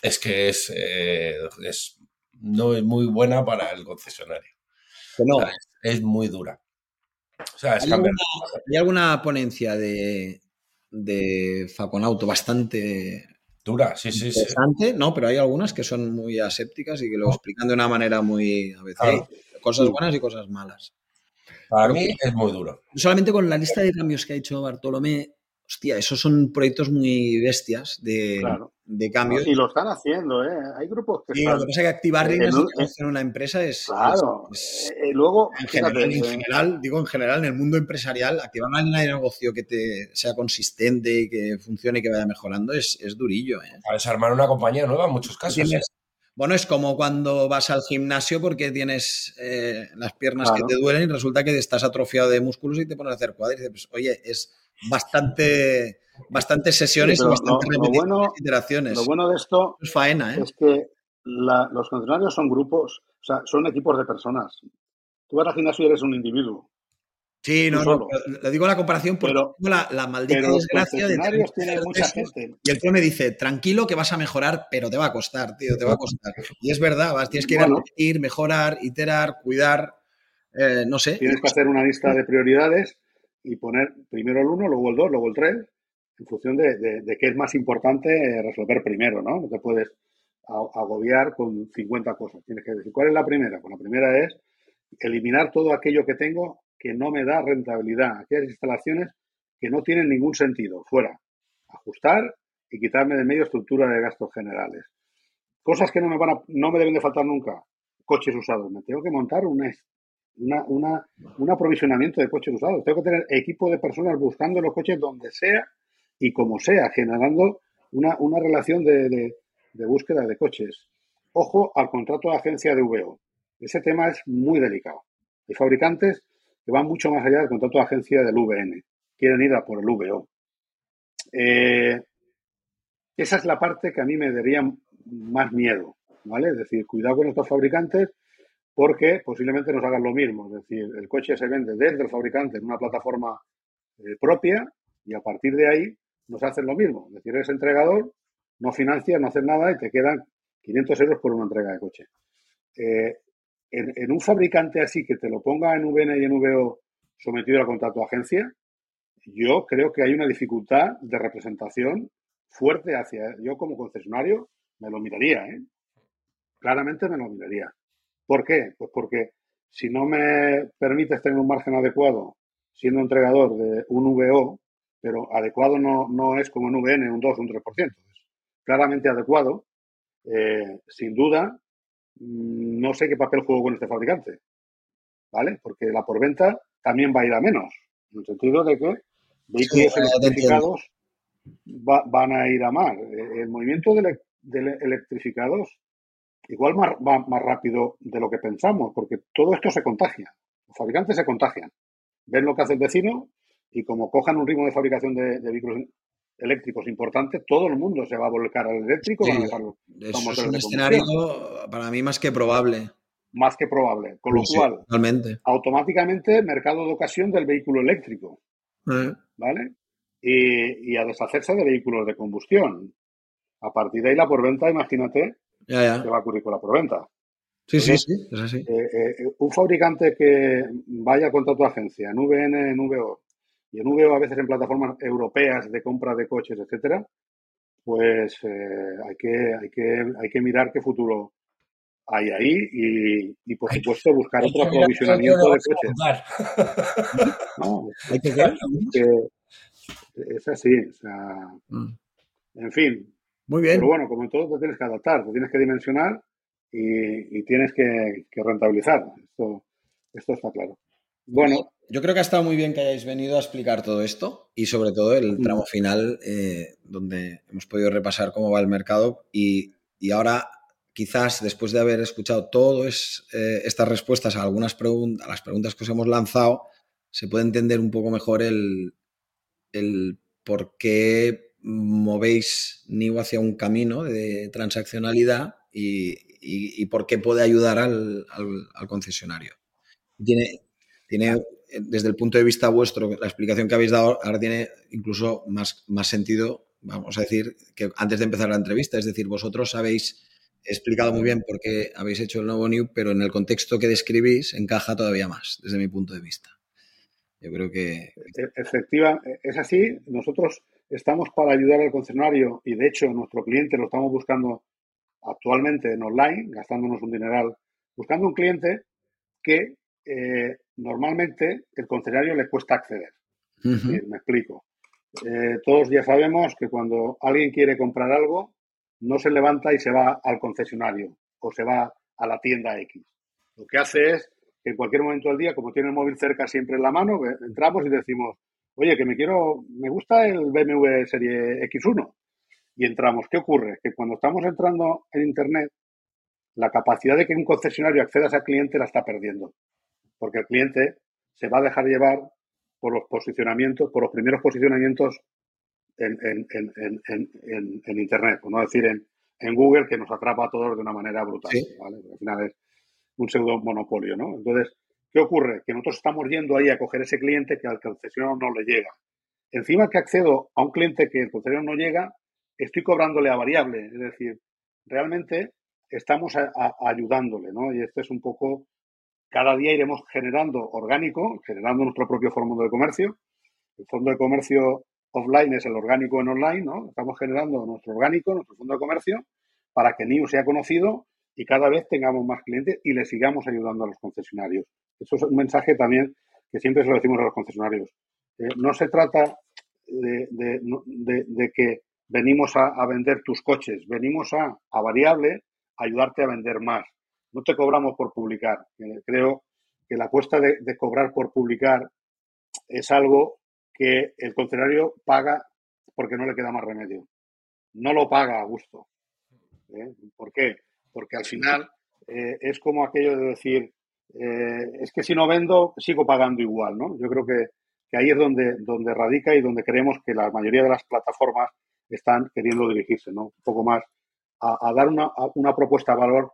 es que es, eh, es no es muy buena para el concesionario. no. es, muy dura. ¿Hay, alguna, ponencia de, de Faconauto bastante dura, sí, sí, interesante? No, pero hay algunas que son muy asépticas y que lo explican de una manera muy a veces cosas buenas y cosas malas. Para mí es muy duro. Solamente con la lista de cambios que ha hecho Bartolomé, hostia, esos son proyectos muy bestias de, de cambios. Y lo están haciendo, ¿eh? Hay grupos que. Sí, lo que pasa es que activar en una empresa es. Claro. Eh, eh, luego. En general, digo en general, en el mundo empresarial, activar una línea de negocio que te sea consistente y que funcione y que vaya mejorando es, es durillo, ¿eh? A desarmar una compañía nueva en muchos casos. Bueno, es como cuando vas al gimnasio porque tienes las piernas que te duelen y resulta que estás atrofiado de músculos y te pones a hacer cuadros y dices, pues, oye, es bastante, bastantes sesiones y bastantes lo, bueno, iteraciones. Lo bueno de esto es, faena, ¿eh? es que los concesionarios son grupos, o sea, son equipos de personas. Tú vas al gimnasio y eres un individuo. Sí, no, no, le digo la comparación porque tengo la, la, maldita desgracia de tener mucha gente. Y el tío me dice, tranquilo que vas a mejorar, pero te va a costar, tío, te va a costar. Y es verdad, vas, tienes que ir a mejorar, iterar, cuidar, eh, no sé. Tienes que hacer una lista de prioridades y poner primero el 1, luego el 2, luego el 3, en función de, de, qué es más importante resolver primero, ¿no? No te puedes agobiar con 50 cosas. Tienes que decir, ¿cuál es la primera? Pues la primera es eliminar todo aquello que tengo que no me da rentabilidad, aquellas instalaciones que no tienen ningún sentido, fuera. Ajustar y quitarme de medio estructura de gastos generales. Cosas que no me, van a, no me deben de faltar nunca. Coches usados. Me tengo que montar un, una, una, un aprovisionamiento de coches usados. Tengo que tener equipo de personas buscando los coches donde sea y como sea, generando una, una relación de, de, búsqueda de coches. Ojo al contrato de agencia de VO. Ese tema es muy delicado. Hay fabricantes que van mucho más allá del contrato de agencia del VN. Quieren ir a por el VO. Eh, esa es la parte que a mí me daría más miedo, ¿vale? Es decir, cuidado con estos fabricantes porque posiblemente nos hagan lo mismo. Es decir, el coche se vende desde el fabricante en una plataforma eh, propia y a partir de ahí nos hacen lo mismo. Es decir, eres entregador, no financias, no haces nada y te quedan 500 euros por una entrega de coche. Eh, en, un fabricante así que te lo ponga en VN y en VO sometido al contrato de agencia, yo creo que hay una dificultad de representación fuerte hacia. Yo, como concesionario, me lo miraría, ¿eh? Claramente me lo miraría. ¿Por qué? Pues porque si no me permites tener un margen adecuado siendo entregador de un VO, pero adecuado no, no es como en VN, un 2 un 3%, es claramente adecuado, eh, sin duda, mm, no sé qué papel juego con este fabricante, ¿vale? Porque la porventa también va a ir a menos, en el sentido de que vehículos electrificados van a ir a más. El movimiento de, de electrificados igual más, va más rápido de lo que pensamos, porque todo esto se contagia. Los fabricantes se contagian. Ven lo que hace el vecino y como cojan un ritmo de fabricación de, vehículos eléctricos importante, todo el mundo se va a volcar al eléctrico. es un escenario para mí más que probable. Más que probable. Con lo cual, automáticamente, mercado de ocasión del vehículo eléctrico. Eh. ¿Vale? Y, y, a deshacerse de vehículos de combustión. A partir de ahí, la por venta, imagínate, ya, que va a ocurrir con la proventa. Sí, sí, sí, es así. Eh, eh, un fabricante que vaya contra tu agencia en VN, en VO, y en VO a veces en plataformas europeas de compra de coches, etcétera, pues eh, hay, que, hay, que, hay que mirar qué futuro hay ahí y, y por supuesto buscar otro aprovisionamiento de coches. No, hay que, que es así, o sea, mm. en fin, muy bien. Pero bueno, como en todo, te tienes que adaptar, te tienes que dimensionar y, tienes que, rentabilizar. Esto, esto está claro. Bueno. Yo creo que ha estado muy bien que hayáis venido a explicar todo esto y sobre todo el mm. tramo final eh, donde hemos podido repasar cómo va el mercado y, ahora quizás después de haber escuchado todas eh, estas respuestas a algunas preguntas, a las preguntas que os hemos lanzado, se puede entender un poco mejor el, el por qué movéis New hacia un camino de transaccionalidad y, por qué puede ayudar al, concesionario. Tiene, desde el punto de vista vuestro, la explicación que habéis dado ahora tiene incluso más, más sentido, vamos a decir, que antes de empezar la entrevista. Es decir, vosotros habéis explicado muy bien por qué habéis hecho el nuevo New, pero en el contexto que describís encaja todavía más, desde mi punto de vista. Yo creo que... E, efectiva, es así. Nosotros estamos para ayudar al concesionario y, de hecho, nuestro cliente lo estamos buscando actualmente en online, gastándonos un dineral, buscando un cliente que eh, normalmente el concesionario le cuesta acceder. Me explico. Eh, todos ya sabemos que cuando alguien quiere comprar algo, no se levanta y se va al concesionario o se va a la tienda X. Lo que hace es que en cualquier momento del día, como tiene el móvil cerca siempre en la mano, entramos y decimos, oye, que me quiero, me gusta el BMW Serie X1. Y entramos. ¿Qué ocurre? Que cuando estamos entrando en Internet, la capacidad de que un concesionario acceda a ese cliente la está perdiendo. Porque el cliente se va a dejar llevar por los posicionamientos, por los primeros posicionamientos en, Internet, por no decir en, Google, que nos atrapa a todos de una manera brutal. Al final es un pseudo monopolio, ¿no? Entonces, ¿qué ocurre? Que nosotros estamos yendo ahí a coger ese cliente que al concesionario no le llega. Encima que accedo a un cliente que el concesionario no llega, estoy cobrándole a variable. Es decir, realmente estamos ayudándole, ¿no? Y este es un poco, cada día iremos generando orgánico, generando nuestro propio fondo de comercio. El fondo de comercio offline es el orgánico en online, ¿no? Estamos generando nuestro orgánico, nuestro fondo de comercio, para que NIU sea conocido y cada vez tengamos más clientes y le sigamos ayudando a los concesionarios. Eso es un mensaje también que siempre se lo decimos a los concesionarios. Eh, no se trata de, que venimos a, vender tus coches, venimos a, a variable ayudarte a vender más. No te cobramos por publicar. Eh, creo que la apuesta de, cobrar por publicar es algo que el concesionario paga porque no le queda más remedio. No lo paga a gusto. ¿eh? ¿Por qué? Porque al final eh, es como aquello de decir, es que si no vendo, sigo pagando igual, ¿no? Yo creo que, ahí es donde, donde radica y donde creemos que la mayoría de las plataformas están queriendo dirigirse, ¿no? Un poco más a, dar una, una, propuesta de valor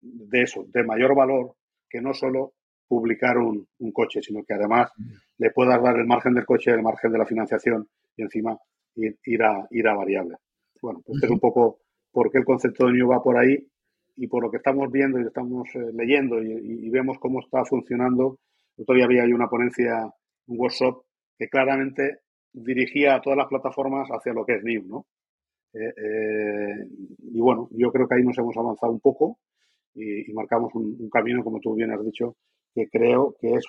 de eso, de mayor valor, que no solo publicar un, coche, sino que además le puedas dar el margen del coche, el margen de la financiación y encima ir, a, ir a variable. Bueno, pues es un poco por qué el concepto de New va por ahí y por lo que estamos viendo y estamos eh, leyendo y, vemos cómo está funcionando. Todavía había una ponencia, un workshop que claramente dirigía a todas las plataformas hacia lo que es New, ¿no? Eh, eh, y bueno, yo creo que ahí nos hemos avanzado un poco y, marcamos un, camino, como tú bien has dicho, que creo que es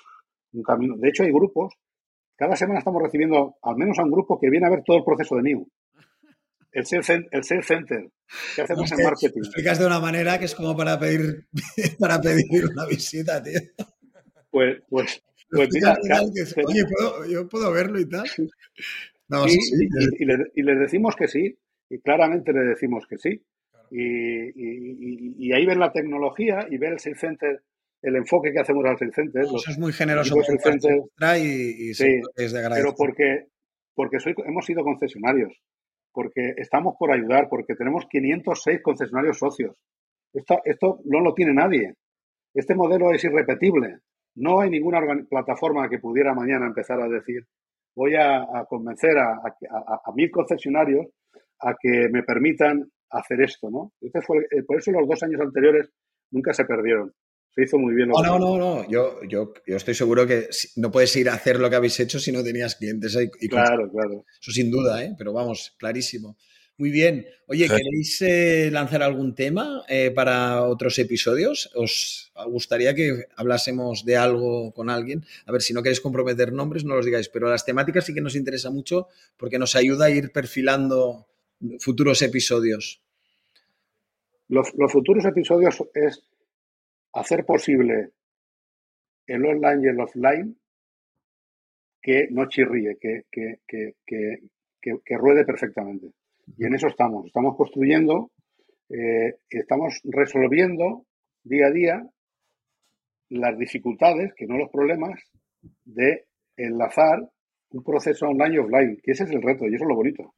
un camino. De hecho, hay grupos, cada semana estamos recibiendo al menos a un grupo que viene a ver todo el proceso de New. El sales, el center que hacemos en marketing. Lo explicas de una manera que es como para pedir, para pedir una visita, tío. Pues, pues, pues mira, oye, ¿puedo, yo puedo verlo y tal. y, les decimos que sí, y claramente le decimos que sí. Y, ahí ven la tecnología y ven el Sales Center, el enfoque que hacemos al Sales Center. Eso es muy generoso y, sí, es de agradecer. Pero porque, porque soy, hemos sido concesionarios, porque estamos por ayudar, porque tenemos 506 concesionarios socios. Esto, no lo tiene nadie. Este modelo es irrepetible. No hay ninguna plataforma que pudiera mañana empezar a decir voy a, convencer a, mil concesionarios a que me permitan hacer esto, ¿no? Este fue, por eso los dos años anteriores nunca se perdieron. Se hizo muy bien. no, no, no, no. Yo, yo, yo, estoy seguro que no puedes ir a hacer lo que habéis hecho si no tenías clientes ahí. claro, claro. Eso sin duda, ¿eh? Pero vamos, clarísimo. Muy bien. Oye, ¿queréis eh, lanzar algún tema eh, para otros episodios? ¿Os gustaría que hablásemos de algo con alguien? A ver, si no queréis comprometer nombres, no los digáis, pero las temáticas sí que nos interesa mucho porque nos ayuda a ir perfilando futuros episodios? Los, futuros episodios es hacer posible el online y el offline que no chirríe, que, que, ruede perfectamente. Y en eso estamos. Estamos construyendo, eh, estamos resolviendo día a día las dificultades, que no los problemas, de enlazar un proceso online y offline, que ese es el reto y eso es lo bonito.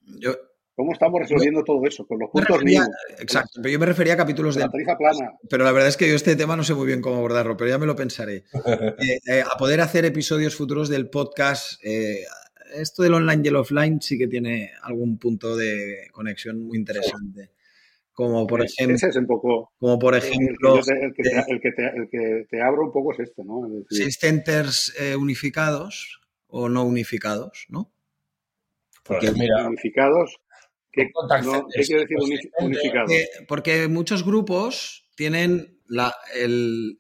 ¿Cómo estamos resolviendo todo eso? Con los puntos Exacto, pero yo me refería a capítulos de... La tarifa plana. Pero la verdad es que yo este tema no sé muy bien cómo abordarlo, pero ya me lo pensaré. Eh, eh, a poder hacer episodios futuros del podcast, eh, esto del online y el offline sí que tiene algún punto de conexión muy interesante. Como por ejemplo. Ese es un poco. Como por ejemplo. El que, te, abro un poco es este, ¿no? seis centers unificados o no unificados, ¿no? Porque, mira, unificados ¿Qué, quiere decir unificado? Porque, muchos grupos tienen la, el,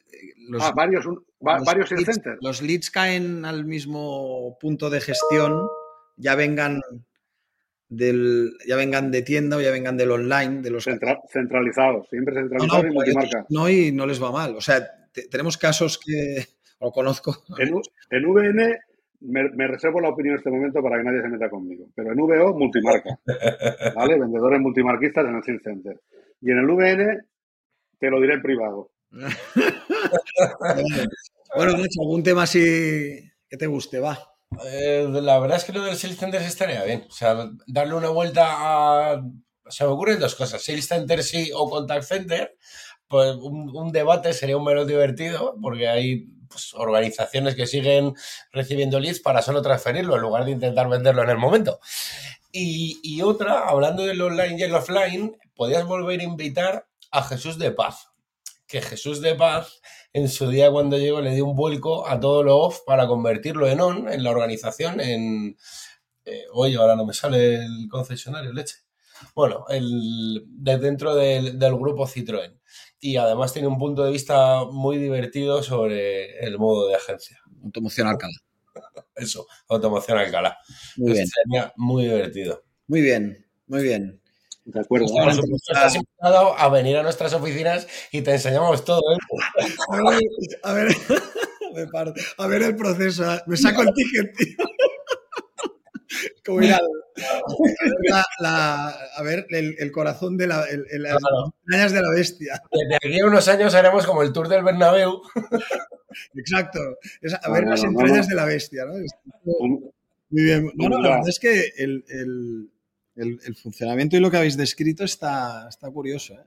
los, ah, varios, varios leads, centers. Los leads caen al mismo punto de gestión, ya vengan del, ya vengan de tienda o ya vengan del online, de los centralizados, siempre centralizados y multimarca. No, y no les va mal. O sea, tenemos casos que, o conozco. En, en VN me, reservo la opinión en este momento para que nadie se meta conmigo. Pero en VO, multimarca. ¿Vale? Vendedores multimarquistas en el Field Center. Y en el VN, te lo diré en privado. bueno, hecho algún tema así que te guste, va. Eh, la verdad es que lo del Sales Center estaría bien. O sea, darle una vuelta a. Se me ocurren dos cosas: Sales Center sí o Contact Center. Pues un, un debate sería un menos divertido, porque hay pues, organizaciones que siguen recibiendo leads para solo transferirlo en lugar de intentar venderlo en el momento. Y, otra, hablando del online y el offline, podías volver a invitar a Jesús de Paz. Que Jesús de Paz en su día cuando llegó le dio un vuelco a todo lo off para convertirlo en on en la organización, en... Eh, oye, ahora no me sale el concesionario, leche. Bueno, el, de dentro del, del grupo Citroën y además tiene un punto de vista muy divertido sobre el modo de agencia. Automoción Alcalá. Eso, automoción Alcalá. Muy bien. muy divertido. Muy bien, muy bien. De acuerdo. estás invitado a venir a nuestras oficinas y te enseñamos todo. ¿eh? a ver, a ver el proceso. Me saco el ticket, tío. Como ir a ver el, corazón de la, las entrañas de la bestia. Desde aquí a unos años haremos como el tour del Bernabéu. Exacto. a ver las entrañas de la bestia, ¿no? Muy bien. Bueno, la verdad es que el, funcionamiento y lo que habéis descrito está, está curioso. ¿eh?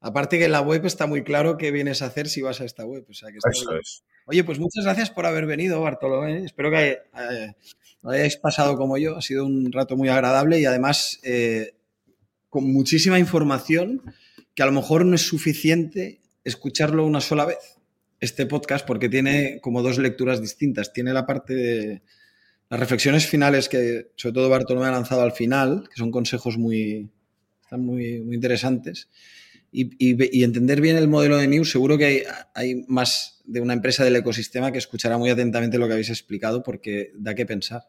Aparte que en la web está muy claro qué vienes a hacer si vas a esta web. O sea, que Eso es. Oye, pues muchas gracias por haber venido, Bartolomé. Espero que eh, lo hayáis pasado como yo. Ha sido un rato muy agradable y además eh, con muchísima información que a lo mejor no es suficiente escucharlo una sola vez, este podcast, porque tiene como dos lecturas distintas. Tiene la parte de las reflexiones finales que sobre todo Bartolomé ha lanzado al final, que son consejos muy, están muy, muy interesantes y, entender bien el modelo de News, seguro que hay, más de una empresa del ecosistema que escuchará muy atentamente lo que habéis explicado porque da que pensar.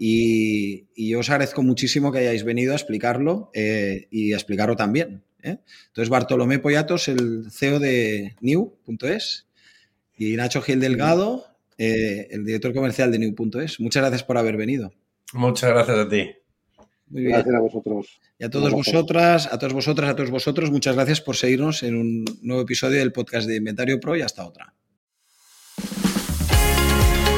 Y, yo os agradezco muchísimo que hayáis venido a explicarlo eh, y a explicarlo también. ¿eh? Entonces, Bartolomé Poyatos, el CEO de New.es, y Nacho Gil Delgado, eh, el director comercial de New.es. Muchas gracias por haber venido. Muchas gracias a ti. Gracias a vosotros. Y a todos vosotras, a todos vosotras, a todos vosotros, muchas gracias por seguirnos en un nuevo episodio del podcast de Inventario Pro y hasta otra.